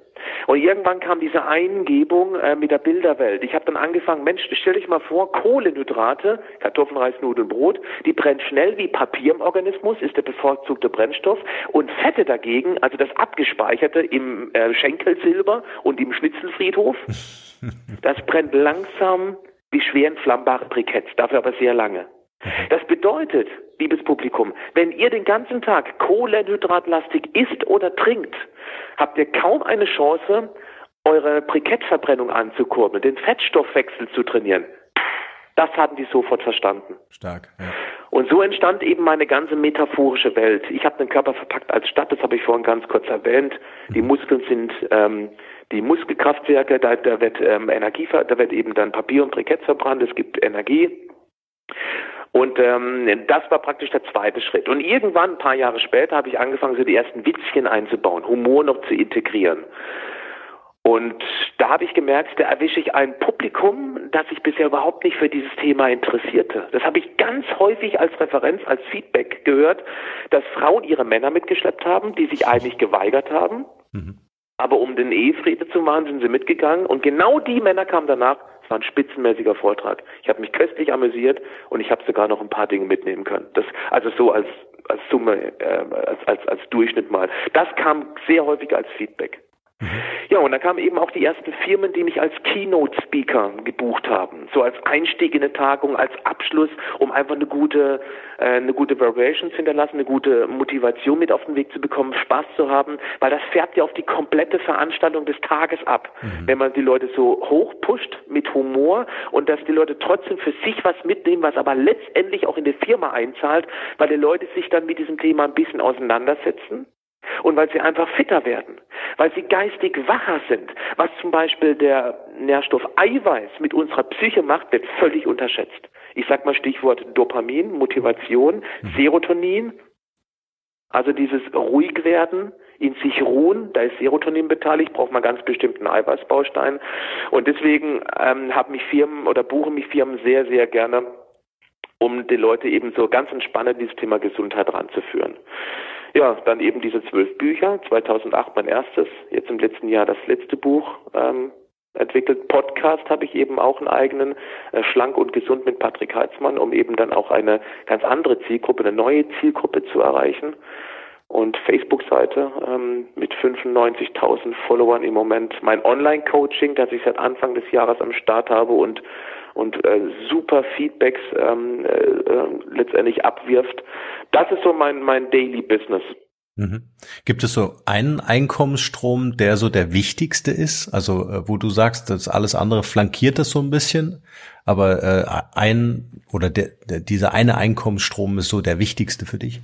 Und irgendwann kam diese Eingebung äh, mit der Bilderwelt. Ich habe dann angefangen, Mensch, stell dich mal vor, Kohlenhydrate, Kartoffeln, Reis, Nudeln, Brot, die brennt schnell wie Papier im Organismus, ist der bevorzugte Brennstoff. Und Fette dagegen, also das Abgespeicherte im äh, Schenkelsilber und im Schnitzelfriedhof, <laughs> das brennt langsam wie schwer entflammbare Briketts, dafür aber sehr lange. Das bedeutet, liebes Publikum, wenn ihr den ganzen Tag kohlenhydratlastig isst oder trinkt, habt ihr kaum eine Chance, eure Brikettverbrennung anzukurbeln, den Fettstoffwechsel zu trainieren. Das hatten die sofort verstanden. Stark. Ja. Und so entstand eben meine ganze metaphorische Welt. Ich habe den Körper verpackt als Stadt, das habe ich vorhin ganz kurz erwähnt. Die mhm. Muskeln sind ähm, die Muskelkraftwerke, da, da wird ähm, Energie, da wird eben dann Papier und Brikett verbrannt, es gibt Energie. Und ähm, das war praktisch der zweite Schritt. Und irgendwann, ein paar Jahre später, habe ich angefangen, so die ersten Witzchen einzubauen, Humor noch zu integrieren. Und da habe ich gemerkt, da erwische ich ein Publikum, das sich bisher überhaupt nicht für dieses Thema interessierte. Das habe ich ganz häufig als Referenz, als Feedback gehört, dass Frauen ihre Männer mitgeschleppt haben, die sich eigentlich geweigert haben. Mhm. Aber um den Ehefriede zu machen, sind sie mitgegangen. Und genau die Männer kamen danach es war ein spitzenmäßiger Vortrag. Ich habe mich köstlich amüsiert und ich habe sogar noch ein paar Dinge mitnehmen können. Das, also so als, als Summe, äh, als, als, als Durchschnitt mal. Das kam sehr häufig als Feedback. Mhm. Ja, und dann kamen eben auch die ersten Firmen, die mich als Keynote-Speaker gebucht haben. So als Einstieg in eine Tagung, als Abschluss, um einfach eine gute, äh, eine gute Variation zu hinterlassen, eine gute Motivation mit auf den Weg zu bekommen, Spaß zu haben, weil das färbt ja auf die komplette Veranstaltung des Tages ab. Mhm. Wenn man die Leute so hoch pusht mit Humor und dass die Leute trotzdem für sich was mitnehmen, was aber letztendlich auch in die Firma einzahlt, weil die Leute sich dann mit diesem Thema ein bisschen auseinandersetzen und weil sie einfach fitter werden, weil sie geistig wacher sind. Was zum Beispiel der Nährstoff Eiweiß mit unserer Psyche macht, wird völlig unterschätzt. Ich sag mal Stichwort Dopamin, Motivation, mhm. Serotonin, also dieses Ruhigwerden, in sich ruhen, da ist Serotonin beteiligt, braucht man ganz bestimmten Eiweißbaustein. Und deswegen ähm, haben mich Firmen oder buchen mich Firmen sehr, sehr gerne, um die Leute eben so ganz entspannt in dieses Thema Gesundheit ranzuführen. Ja, dann eben diese zwölf Bücher, 2008 mein erstes, jetzt im letzten Jahr das letzte Buch ähm, entwickelt. Podcast habe ich eben auch einen eigenen, äh, schlank und gesund mit Patrick Heitzmann, um eben dann auch eine ganz andere Zielgruppe, eine neue Zielgruppe zu erreichen. Und Facebook-Seite ähm, mit 95.000 Followern im Moment. Mein Online-Coaching, das ich seit Anfang des Jahres am Start habe und und äh, super Feedbacks ähm, äh, äh, letztendlich abwirft. Das ist so mein mein Daily Business. Mhm. Gibt es so einen Einkommensstrom, der so der wichtigste ist? Also äh, wo du sagst, dass alles andere flankiert das so ein bisschen, aber äh, ein oder der, der, dieser eine Einkommensstrom ist so der wichtigste für dich?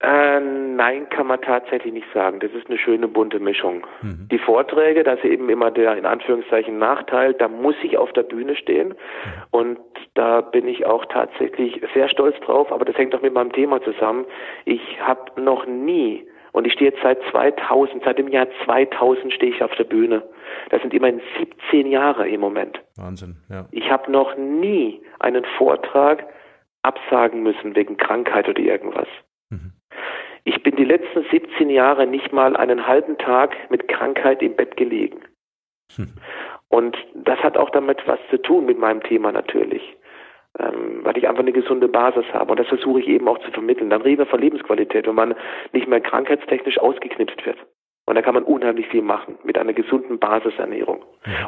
Äh, nein, kann man tatsächlich nicht sagen. Das ist eine schöne bunte Mischung. Mhm. Die Vorträge, das ist eben immer der in Anführungszeichen Nachteil, da muss ich auf der Bühne stehen mhm. und da bin ich auch tatsächlich sehr stolz drauf, aber das hängt auch mit meinem Thema zusammen. Ich habe noch nie und ich stehe jetzt seit 2000, seit dem Jahr 2000 stehe ich auf der Bühne. Das sind immerhin 17 Jahre im Moment. Wahnsinn, ja. Ich habe noch nie einen Vortrag absagen müssen wegen Krankheit oder irgendwas. Mhm. Ich bin die letzten 17 Jahre nicht mal einen halben Tag mit Krankheit im Bett gelegen. Hm. Und das hat auch damit was zu tun mit meinem Thema natürlich. Ähm, weil ich einfach eine gesunde Basis habe. Und das versuche ich eben auch zu vermitteln. Dann reden wir von Lebensqualität, wenn man nicht mehr krankheitstechnisch ausgeknipst wird. Und da kann man unheimlich viel machen mit einer gesunden Basisernährung,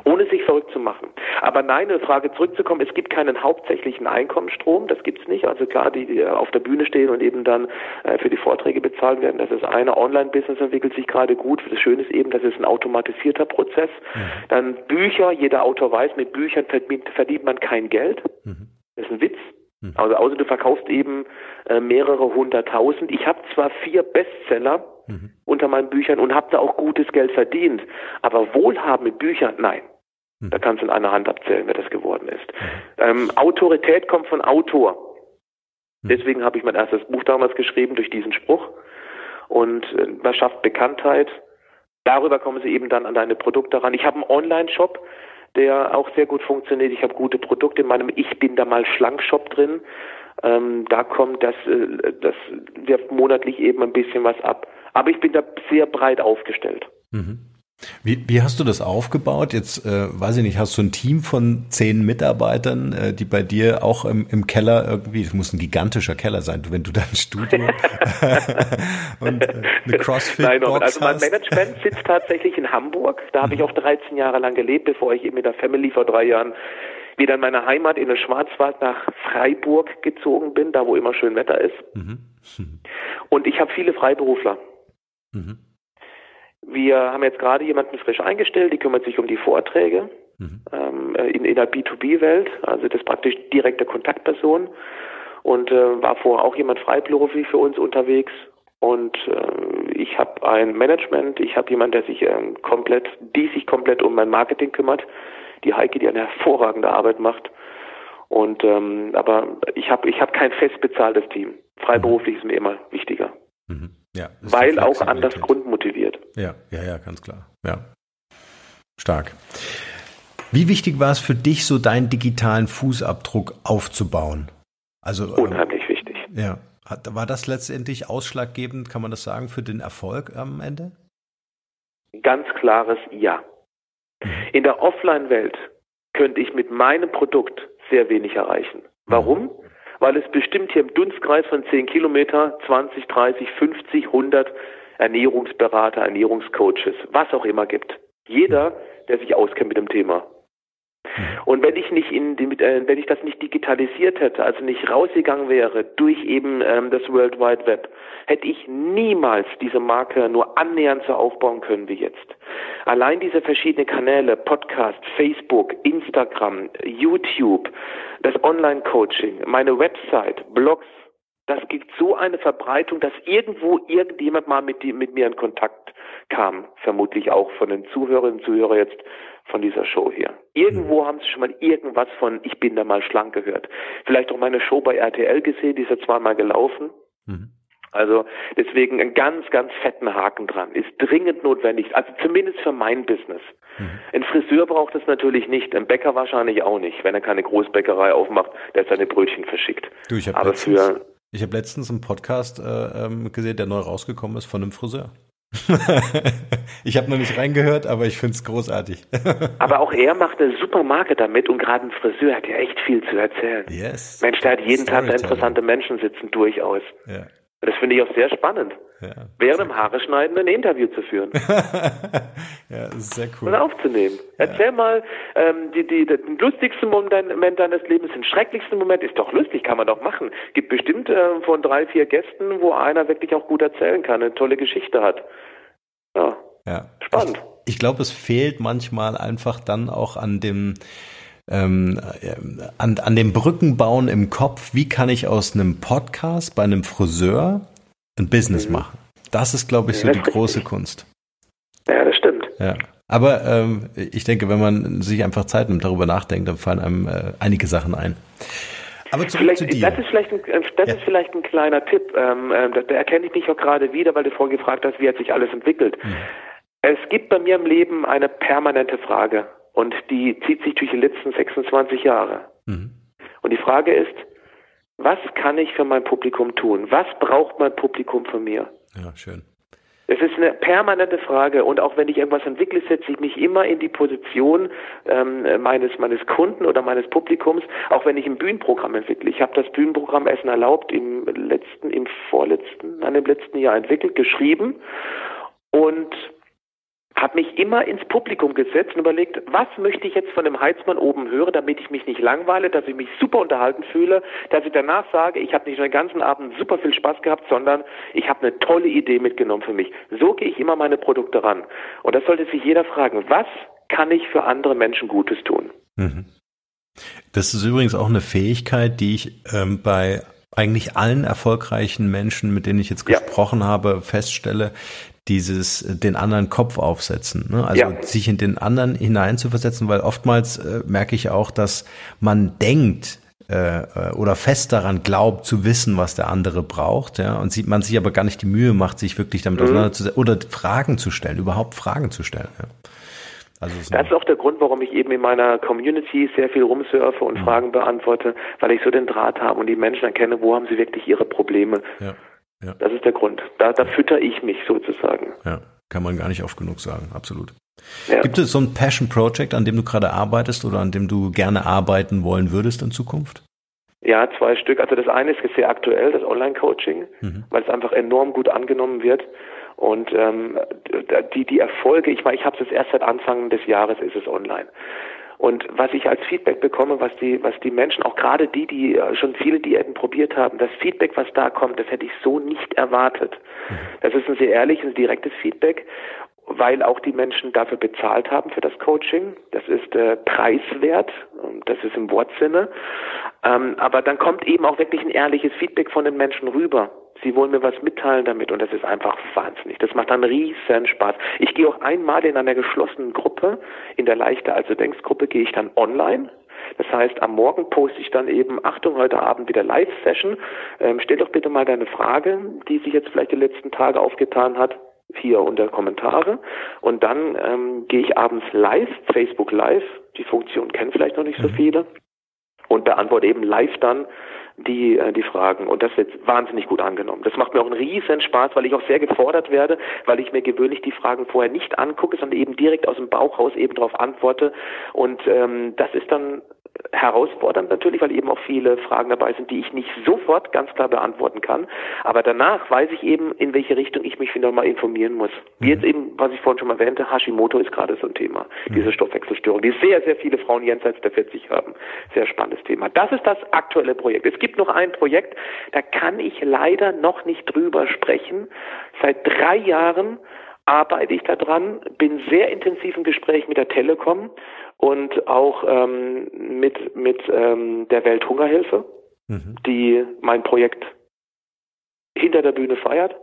ohne sich verrückt zu machen. Aber nein, eine Frage zurückzukommen, es gibt keinen hauptsächlichen Einkommensstrom, das gibt's nicht. Also klar, die, die auf der Bühne stehen und eben dann äh, für die Vorträge bezahlt werden, das ist eine. Online-Business entwickelt sich gerade gut. Das Schöne ist eben, das ist ein automatisierter Prozess. Mhm. Dann Bücher, jeder Autor weiß, mit Büchern verdient, verdient man kein Geld. Mhm. Das ist ein Witz. Mhm. Also außer du verkaufst eben äh, mehrere hunderttausend. Ich habe zwar vier Bestseller, mhm. unter meinen Büchern und habe da auch gutes Geld verdient. Aber Wohlhaben mit Büchern, nein. Mhm. Da kannst du in einer Hand abzählen, wer das geworden ist. Mhm. Ähm, Autorität kommt von Autor. Mhm. Deswegen habe ich mein erstes Buch damals geschrieben durch diesen Spruch. Und äh, man schafft Bekanntheit. Darüber kommen sie eben dann an deine Produkte ran. Ich habe einen Online-Shop, der auch sehr gut funktioniert. Ich habe gute Produkte in meinem Ich bin da mal Schlank-Shop drin. Ähm, da kommt das, äh, das wirft monatlich eben ein bisschen was ab. Aber ich bin da sehr breit aufgestellt. Mhm. Wie, wie hast du das aufgebaut? Jetzt äh, weiß ich nicht, hast du ein Team von zehn Mitarbeitern, äh, die bei dir auch im, im Keller irgendwie, es muss ein gigantischer Keller sein, wenn du dein Studio <laughs> <laughs> und äh, eine Crossfit Nein, Box also mein Management sitzt tatsächlich in Hamburg. Da habe mhm. ich auch 13 Jahre lang gelebt, bevor ich eben mit der Family vor drei Jahren wieder in meine Heimat in den Schwarzwald nach Freiburg gezogen bin, da wo immer schön Wetter ist. Mhm. Und ich habe viele Freiberufler. Mhm. Wir haben jetzt gerade jemanden frisch eingestellt, die kümmert sich um die Vorträge mhm. ähm, in, in der B2B-Welt, also das ist praktisch direkte Kontaktperson und äh, war vorher auch jemand freiberuflich für uns unterwegs und äh, ich habe ein Management, ich habe jemanden, der sich äh, komplett, die sich komplett um mein Marketing kümmert, die Heike, die eine hervorragende Arbeit macht. Und ähm, aber ich habe ich hab kein fest bezahltes Team. Freiberuflich mhm. ist mir immer wichtiger. Mhm. Ja, Weil auch anders grundmotiviert. Ja, ja, ja, ganz klar. Ja. Stark. Wie wichtig war es für dich, so deinen digitalen Fußabdruck aufzubauen? Also ähm, unheimlich ähm, wichtig. Ja. War das letztendlich ausschlaggebend, kann man das sagen, für den Erfolg am Ende? Ganz klares Ja. Mhm. In der Offline-Welt könnte ich mit meinem Produkt sehr wenig erreichen. Warum? Mhm weil es bestimmt hier im Dunstkreis von 10 Kilometer 20, 30, 50, 100 Ernährungsberater, Ernährungscoaches, was auch immer gibt. Jeder, der sich auskennt mit dem Thema. Und wenn ich nicht in äh, wenn ich das nicht digitalisiert hätte, also nicht rausgegangen wäre durch eben ähm, das World Wide Web, hätte ich niemals diese Marke nur annähernd so aufbauen können wie jetzt. Allein diese verschiedenen Kanäle, Podcast, Facebook, Instagram, YouTube, das Online-Coaching, meine Website, Blogs, das gibt so eine Verbreitung, dass irgendwo irgendjemand mal mit, die, mit mir in Kontakt kam. Vermutlich auch von den Zuhörerinnen und Zuhörern jetzt von dieser Show hier. Irgendwo mhm. haben sie schon mal irgendwas von Ich bin da mal schlank gehört. Vielleicht auch meine Show bei RTL gesehen, die ist ja zweimal gelaufen. Mhm. Also deswegen einen ganz, ganz fetten Haken dran. Ist dringend notwendig. Also zumindest für mein Business. Mhm. Ein Friseur braucht es natürlich nicht. Ein Bäcker wahrscheinlich auch nicht, wenn er keine Großbäckerei aufmacht, der seine Brötchen verschickt. Du, ich habe letztens, hab letztens einen Podcast äh, ähm, gesehen, der neu rausgekommen ist von einem Friseur. <laughs> ich habe noch nicht reingehört, aber ich finde es großartig. <laughs> aber auch er macht eine super Marke damit und gerade ein Friseur hat ja echt viel zu erzählen. Yes. Mensch, der hat jeden Tag interessante Menschen sitzen, durchaus. Ja. Das finde ich auch sehr spannend. Ja. Während dem Haare schneiden ein Interview zu führen. <laughs> ja, das ist sehr cool. Und aufzunehmen. Ja. Erzähl mal, ähm, die, die, den lustigsten Moment deines Lebens, den schrecklichsten Moment ist doch lustig, kann man doch machen. Gibt bestimmt äh, von drei, vier Gästen, wo einer wirklich auch gut erzählen kann, eine tolle Geschichte hat. Ja. ja. Spannend. Ich, ich glaube, es fehlt manchmal einfach dann auch an dem, ähm, äh, an, an dem Brückenbauen im Kopf, wie kann ich aus einem Podcast bei einem Friseur ein Business mhm. machen. Das ist, glaube ich, so die große. Kunst. Ja, das stimmt. Ja. Aber ähm, ich denke, wenn man sich einfach Zeit nimmt, darüber nachdenkt, dann fallen einem äh, einige Sachen ein. Aber zurück vielleicht, zu dir. Das ist vielleicht ein, äh, das ja. ist vielleicht ein kleiner Tipp. Ähm, äh, da, da erkenne ich mich auch gerade wieder, weil du vorhin gefragt hast, wie hat sich alles entwickelt. Mhm. Es gibt bei mir im Leben eine permanente Frage und die zieht sich durch die letzten 26 Jahre. Mhm. Und die Frage ist, was kann ich für mein Publikum tun? Was braucht mein Publikum von mir? Ja, schön. Es ist eine permanente Frage und auch wenn ich irgendwas entwickle, setze ich mich immer in die Position ähm, meines meines Kunden oder meines Publikums, auch wenn ich ein Bühnenprogramm entwickle. Ich habe das Bühnenprogramm Essen erlaubt im letzten, im vorletzten, an dem letzten Jahr entwickelt, geschrieben und habe mich immer ins Publikum gesetzt und überlegt, was möchte ich jetzt von dem Heizmann oben hören, damit ich mich nicht langweile, dass ich mich super unterhalten fühle, dass ich danach sage, ich habe nicht nur den ganzen Abend super viel Spaß gehabt, sondern ich habe eine tolle Idee mitgenommen für mich. So gehe ich immer meine Produkte ran. Und das sollte sich jeder fragen, was kann ich für andere Menschen Gutes tun? Mhm. Das ist übrigens auch eine Fähigkeit, die ich ähm, bei eigentlich allen erfolgreichen Menschen, mit denen ich jetzt gesprochen ja. habe, feststelle, dieses äh, den anderen Kopf aufsetzen. Ne? Also ja. sich in den anderen hineinzuversetzen, weil oftmals äh, merke ich auch, dass man denkt, äh, äh, oder fest daran glaubt zu wissen, was der andere braucht, ja, und sieht man sich aber gar nicht die Mühe macht, sich wirklich damit mhm. auseinanderzusetzen oder Fragen zu stellen, überhaupt Fragen zu stellen. Ja. Also das ist auch der Grund, warum ich eben in meiner Community sehr viel rumsurfe und mhm. Fragen beantworte, weil ich so den Draht habe und die Menschen erkenne, wo haben sie wirklich ihre Probleme. Ja. Ja. Das ist der Grund. Da, da fütter ich mich sozusagen. Ja, kann man gar nicht oft genug sagen, absolut. Ja. Gibt es so ein Passion Project, an dem du gerade arbeitest oder an dem du gerne arbeiten wollen würdest in Zukunft? Ja, zwei Stück. Also das eine ist sehr aktuell, das Online-Coaching, mhm. weil es einfach enorm gut angenommen wird. Und ähm, die, die Erfolge, ich meine, ich habe es erst seit Anfang des Jahres, ist es online. Und was ich als Feedback bekomme, was die, was die Menschen, auch gerade die, die äh, schon viele Diäten probiert haben, das Feedback, was da kommt, das hätte ich so nicht erwartet. Mhm. Das ist ein sehr ehrliches, direktes Feedback, weil auch die Menschen dafür bezahlt haben für das Coaching. Das ist äh, preiswert, das ist im Wortsinne. Ähm, aber dann kommt eben auch wirklich ein ehrliches Feedback von den Menschen rüber. Sie wollen mir was mitteilen damit und das ist einfach wahnsinnig. Das macht dann riesen Spaß. Ich gehe auch einmal in einer geschlossenen Gruppe, in der Leichter also Denkst Gruppe gehe ich dann online. Das heißt, am Morgen poste ich dann eben, Achtung, heute Abend wieder Live-Session. Ähm, stell doch bitte mal deine Frage, die sich jetzt vielleicht die letzten Tage aufgetan hat, hier unter Kommentare. Und dann ähm, gehe ich abends live, Facebook Live. Die Funktion kennen vielleicht noch nicht so mhm. viele. Und beantworte eben live dann die, äh, die Fragen. Und das wird wahnsinnig gut angenommen. Das macht mir auch einen riesen Spaß, weil ich auch sehr gefordert werde, weil ich mir gewöhnlich die Fragen vorher nicht angucke, sondern eben direkt aus dem Bauchhaus eben darauf antworte. Und ähm, das ist dann herausfordernd natürlich, weil eben auch viele Fragen dabei sind, die ich nicht sofort ganz klar beantworten kann. Aber danach weiß ich eben, in welche Richtung ich mich wieder mal informieren muss. Wie jetzt eben, was ich vorhin schon mal erwähnte, Hashimoto ist gerade so ein Thema. Mhm. Diese Stoffwechselstörung, die sehr, sehr viele Frauen jenseits der 40 haben. Sehr spannendes Thema. Das ist das aktuelle Projekt. Es gibt noch ein Projekt, da kann ich leider noch nicht drüber sprechen. Seit drei Jahren arbeite ich daran, bin sehr intensiv im Gespräch mit der Telekom und auch ähm, mit, mit ähm, der Welthungerhilfe, mhm. die mein Projekt hinter der Bühne feiert,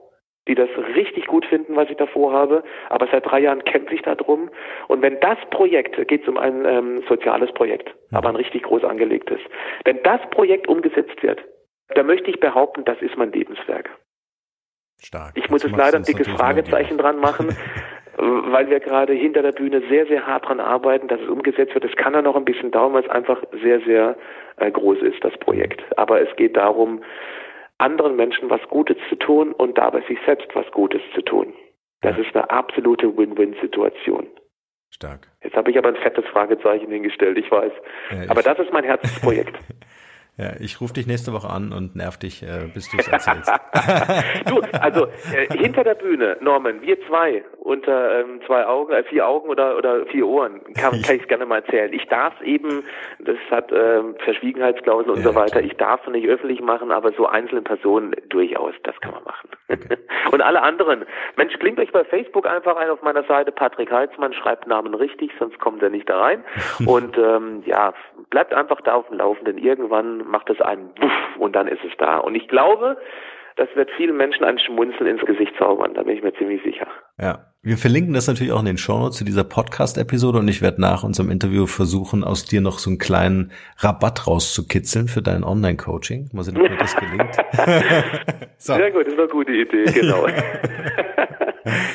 die das richtig gut finden, was ich davor habe. Aber seit drei Jahren kämpfe ich darum. Und wenn das Projekt, geht es um ein ähm, soziales Projekt, mhm. aber ein richtig groß angelegtes, wenn das Projekt umgesetzt wird, dann möchte ich behaupten, das ist mein Lebenswerk. Stark. Ich muss jetzt leider ein dickes Fragezeichen dran machen, <laughs> weil wir gerade hinter der Bühne sehr, sehr hart dran arbeiten, dass es umgesetzt wird. Es kann ja noch ein bisschen dauern, weil es einfach sehr, sehr äh, groß ist, das Projekt. Aber es geht darum, anderen Menschen was Gutes zu tun und dabei sich selbst was Gutes zu tun. Das ja. ist eine absolute Win-Win-Situation. Stark. Jetzt habe ich aber ein fettes Fragezeichen hingestellt, ich weiß. Ich aber das ist mein Herzensprojekt. <laughs> Ja, ich rufe dich nächste Woche an und nerv dich, äh, bis du es erzählst. <laughs> du, also äh, hinter der Bühne, Norman, wir zwei unter ähm, zwei Augen, äh, vier Augen oder oder vier Ohren, kann, <laughs> kann ich gerne mal erzählen. Ich darf eben, das hat ähm, Verschwiegenheitsklausel und ja, so weiter, klar. ich darf es nicht öffentlich machen, aber so einzelne Personen durchaus, das kann man machen. Okay. <laughs> und alle anderen, Mensch, klingt euch bei Facebook einfach ein auf meiner Seite, Patrick Heitzmann, schreibt Namen richtig, sonst kommt er nicht da rein. und ähm, ja, bleibt einfach da auf dem Laufenden. Irgendwann macht es einen Wuff und dann ist es da. Und ich glaube, das wird vielen Menschen ein Schmunzeln ins Gesicht zaubern, da bin ich mir ziemlich sicher. Ja, wir verlinken das natürlich auch in den Shownotes zu dieser Podcast-Episode und ich werde nach unserem Interview versuchen, aus dir noch so einen kleinen Rabatt rauszukitzeln für dein Online-Coaching. Mal sehen, ob mir das gelingt. <laughs> <laughs> so. Sehr gut, das ist eine gute Idee, genau. <laughs>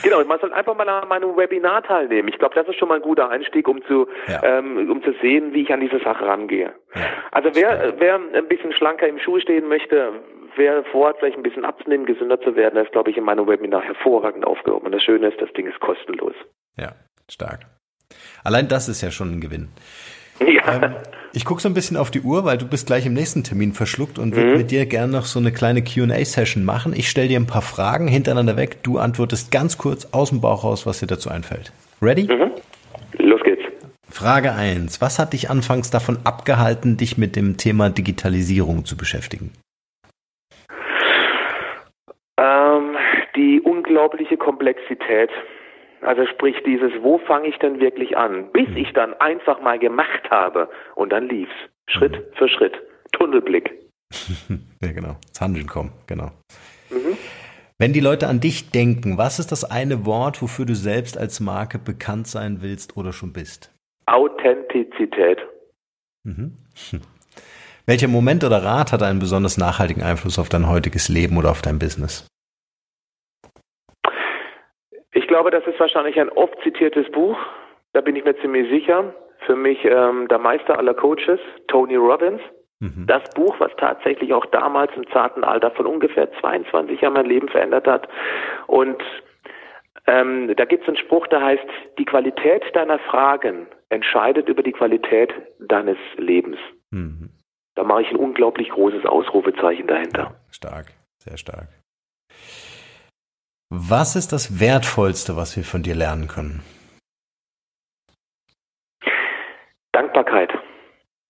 genau, man soll einfach mal an meinem Webinar teilnehmen. Ich glaube, das ist schon mal ein guter Einstieg, um zu, ja. ähm, um zu sehen, wie ich an diese Sache rangehe. Ja. Also wer, wer ein bisschen schlanker im Schuh stehen möchte, wer vorhat, vielleicht ein bisschen abzunehmen, gesünder zu werden, ist, glaube ich, in meinem Webinar hervorragend aufgehoben. Und das Schöne ist, das Ding ist kostenlos. Ja, stark. Allein das ist ja schon ein Gewinn. <laughs> Ja. Ähm, ich gucke so ein bisschen auf die Uhr, weil du bist gleich im nächsten Termin verschluckt und würde mhm. mit dir gerne noch so eine kleine Q&A-Session machen. Ich stelle dir ein paar Fragen hintereinander weg. Du antwortest ganz kurz aus dem Bauch raus, was dir dazu einfällt. Ready? Mhm. Los geht's. Frage 1. Was hat dich anfangs davon abgehalten, dich mit dem Thema Digitalisierung zu beschäftigen? Ähm, die unglaubliche Komplexität. Also sprich dieses, wo fange ich denn wirklich an? Bis ich dann einfach mal gemacht habe und dann lief's. Schritt mhm. für Schritt. Tunnelblick. <laughs> ja, genau. Das Handeln kommen, genau. Mhm. Wenn die Leute an dich denken, was ist das eine Wort, wofür du selbst als Marke bekannt sein willst oder schon bist? Authentizität. Mhm. <laughs> Welcher Moment oder Rat hat einen besonders nachhaltigen Einfluss auf dein heutiges Leben oder auf dein Business? Ich glaube, das ist wahrscheinlich ein oft zitiertes Buch. Da bin ich mir ziemlich sicher. Für mich ähm, der Meister aller Coaches, Tony Robbins. Mhm. Das Buch, was tatsächlich auch damals im zarten Alter von ungefähr 22 Jahren mein Leben verändert hat. Und ähm, da gibt es einen Spruch, der heißt, die Qualität deiner Fragen entscheidet über die Qualität deines Lebens. Mhm. Da mache ich ein unglaublich großes Ausrufezeichen dahinter. Stark, sehr stark. Was ist das Wertvollste, was wir von dir lernen können? Dankbarkeit.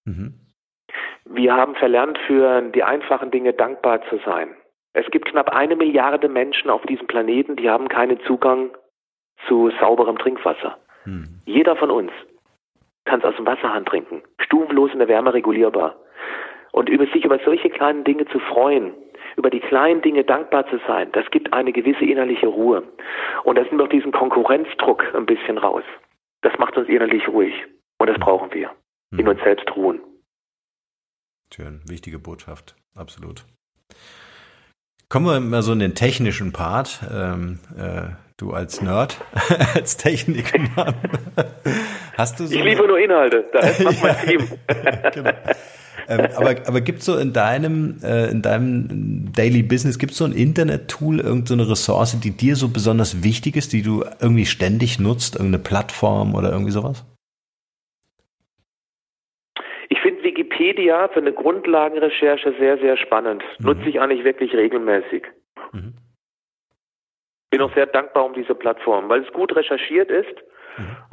Mhm. Wir haben verlernt, für die einfachen Dinge dankbar zu sein. Es gibt knapp eine Milliarde Menschen auf diesem Planeten, die haben keinen Zugang zu sauberem Trinkwasser. Mhm. Jeder von uns kann es aus dem Wasserhahn trinken, stufenlos in der Wärme regulierbar. Und über sich über solche kleinen Dinge zu freuen, über die kleinen Dinge dankbar zu sein, das gibt eine gewisse innerliche Ruhe. Und das nimmt auch diesen Konkurrenzdruck ein bisschen raus. Das macht uns innerlich ruhig. Und das brauchen wir. In hm. uns selbst ruhen. Schön, wichtige Botschaft, absolut. Kommen wir mal so in den technischen Part. Ähm, äh, du als Nerd, <laughs> als Techniker. <laughs> Hast du so ich liebe nur Inhalte, da <laughs> ist mein Team. genau. Ähm, aber aber gibt es so in deinem, äh, in deinem Daily Business, gibt es so ein Internet-Tool, irgendeine so Ressource, die dir so besonders wichtig ist, die du irgendwie ständig nutzt, irgendeine Plattform oder irgendwie sowas? Ich finde Wikipedia für eine Grundlagenrecherche sehr, sehr spannend. Mhm. Nutze ich eigentlich wirklich regelmäßig. Mhm. Bin auch sehr dankbar um diese Plattform, weil es gut recherchiert ist.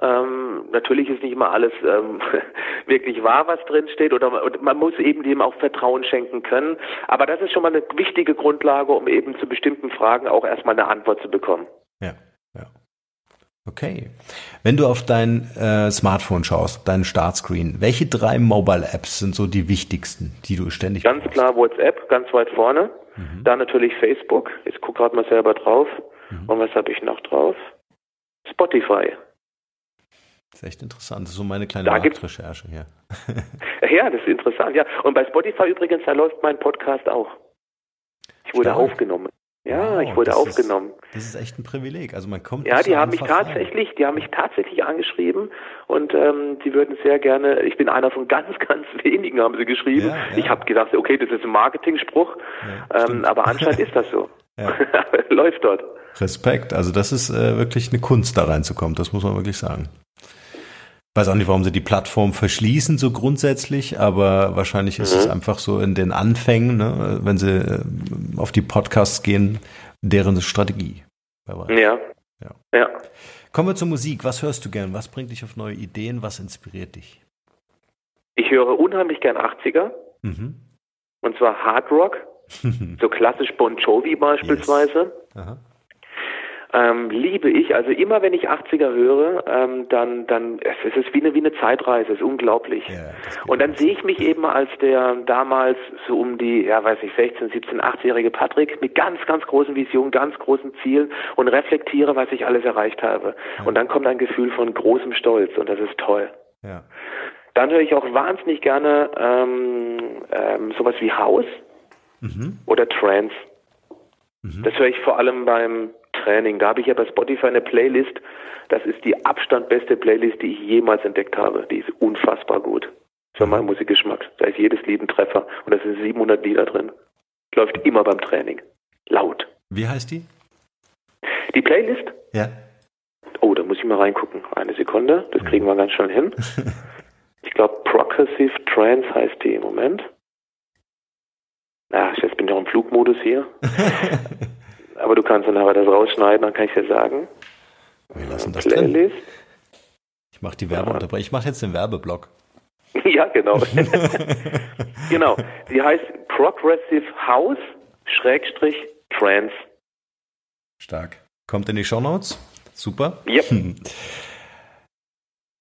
Ähm, natürlich ist nicht immer alles ähm, <laughs> wirklich wahr, was drin steht, oder man muss eben dem auch Vertrauen schenken können. Aber das ist schon mal eine wichtige Grundlage, um eben zu bestimmten Fragen auch erstmal eine Antwort zu bekommen. Ja, ja. Okay. Wenn du auf dein äh, Smartphone schaust, deinen Startscreen, welche drei Mobile Apps sind so die wichtigsten, die du ständig Ganz brauchst? klar WhatsApp, ganz weit vorne. Mhm. Dann natürlich Facebook. Ich gucke gerade mal selber drauf. Mhm. Und was habe ich noch drauf? Spotify. Das ist echt interessant. Das ist so meine kleine Marktrecherche hier. <laughs> ja, das ist interessant, ja. Und bei Spotify übrigens, da läuft mein Podcast auch. Ich wurde Stark. aufgenommen. Ja, wow, ich wurde aufgenommen. Ist, das ist echt ein Privileg. Also man kommt. Ja, die so haben mich tatsächlich, rein. die haben mich tatsächlich angeschrieben und ähm, die würden sehr gerne. Ich bin einer von ganz, <laughs> ganz wenigen, haben sie geschrieben. Ja, ja. Ich habe gedacht, okay, das ist ein Marketing-Spruch, ja, ähm, aber anscheinend ist das so. <laughs> Läuft dort. Respekt. Also das ist äh, wirklich eine Kunst, da reinzukommen. Das muss man wirklich sagen weiß auch nicht, warum sie die Plattform verschließen, so grundsätzlich, aber wahrscheinlich ist mhm. es einfach so in den Anfängen, ne, wenn sie äh, auf die Podcasts gehen, deren Strategie. Ja. ja. ja. Kommen wir zur Musik. Was hörst du gern? Was bringt dich auf neue Ideen? Was inspiriert dich? Ich höre unheimlich gern 80er. Mhm. Und zwar Hard Rock. <laughs> so klassisch Bon Jovi beispielsweise. Yes ähm, liebe ich. Also immer wenn ich 80er höre, ähm, dann, dann es ist wie eine, wie eine Zeitreise, es ist unglaublich. Ja, und dann sehe ich mich eben als der damals so um die, ja weiß ich, 16, 17, 18-jährige Patrick mit ganz, ganz großen Visionen, ganz großen Zielen und reflektiere, was ich alles erreicht habe. Ja. Und dann kommt ein Gefühl von großem Stolz und das ist toll. Ja. Dann höre ich auch wahnsinnig gerne ähm, ähm, sowas wie House mhm. oder Trance. Mhm. Das höre ich vor allem beim Training. Da habe ich ja bei Spotify eine Playlist. Das ist die Abstand beste Playlist, die ich jemals entdeckt habe. Die ist unfassbar gut. Für meinen Musikgeschmack. Da ist jedes Lied ein Treffer. Und da sind 700 Lieder drin. Läuft immer beim Training. Laut. Wie heißt die? Die Playlist? Ja. Oh, da muss ich mal reingucken. Eine Sekunde. Das kriegen wir ganz schnell hin. <laughs> Ich glaube, Progressive Trance heißt die im Moment. Ach, jetzt bin ich auch im Flugmodus hier. <laughs> Aber du kannst dann aber das rausschneiden, dann kann ich dir sagen. Wir lassen das Playlist. drin. Ich mache die Werbeunterbrechung. Ich mache jetzt den Werbeblock. <laughs> ja, genau. <laughs> genau. Die heißt Progressive House Schrägstrich Trance. Stark. Kommt in die Show Notes. Super. Yep. <laughs>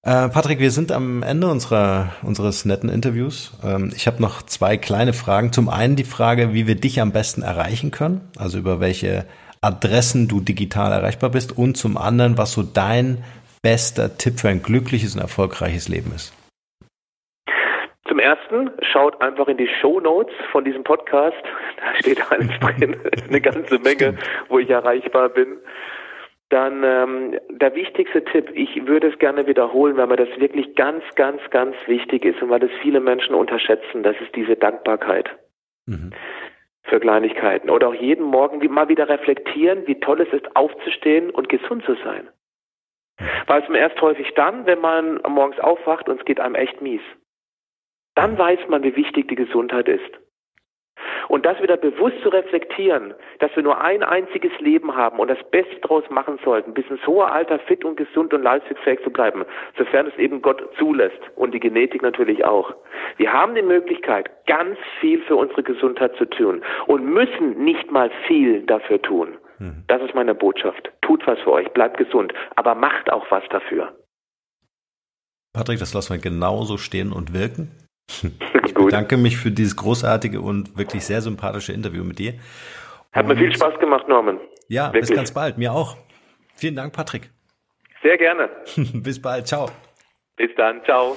Äh, Patrick, wir sind am Ende unserer, unseres netten Interviews. Ähm, ich habe noch zwei kleine Fragen. Zum einen die Frage, wie wir dich am besten erreichen können, also über welche Adressen du digital erreichbar bist und zum anderen, was so dein bester Tipp für ein glückliches und erfolgreiches Leben ist. Zum ersten, schaut einfach in die Show Notes von diesem Podcast. Da steht alles drin, <laughs> eine ganze Menge, wo ich erreichbar bin dann ähm, der wichtigste Tipp, ich würde es gerne wiederholen, weil mir das wirklich ganz, ganz, ganz wichtig ist und weil das viele Menschen unterschätzen, das ist diese Dankbarkeit mhm. für Kleinigkeiten. Oder auch jeden Morgen mal wieder reflektieren, wie toll es ist, aufzustehen und gesund zu sein. Weil es mir erst häufig dann, wenn man morgens aufwacht und es geht einem echt mies. Dann weiß man, wie wichtig die Gesundheit ist. Und das wieder bewusst zu reflektieren, dass wir nur ein einziges Leben haben und das Beste daraus machen sollten, bis ins hohe Alter fit und gesund und leistungsfähig zu bleiben, sofern es eben Gott zulässt und die Genetik natürlich auch. Wir haben die Möglichkeit, ganz viel für unsere Gesundheit zu tun und müssen nicht mal viel dafür tun. Mhm. Das ist meine Botschaft. Tut was für euch, bleibt gesund, aber macht auch was dafür. Patrick, das lassen wir genauso stehen und wirken. Ich bedanke mich für dieses großartige und wirklich sehr sympathische Interview mit dir. Hat und mir viel Spaß gemacht, Norman. Ja, wirklich. bis ganz bald. Mir auch. Vielen Dank, Patrick. Sehr gerne. <laughs> bis bald. Ciao. Bis dann. Ciao.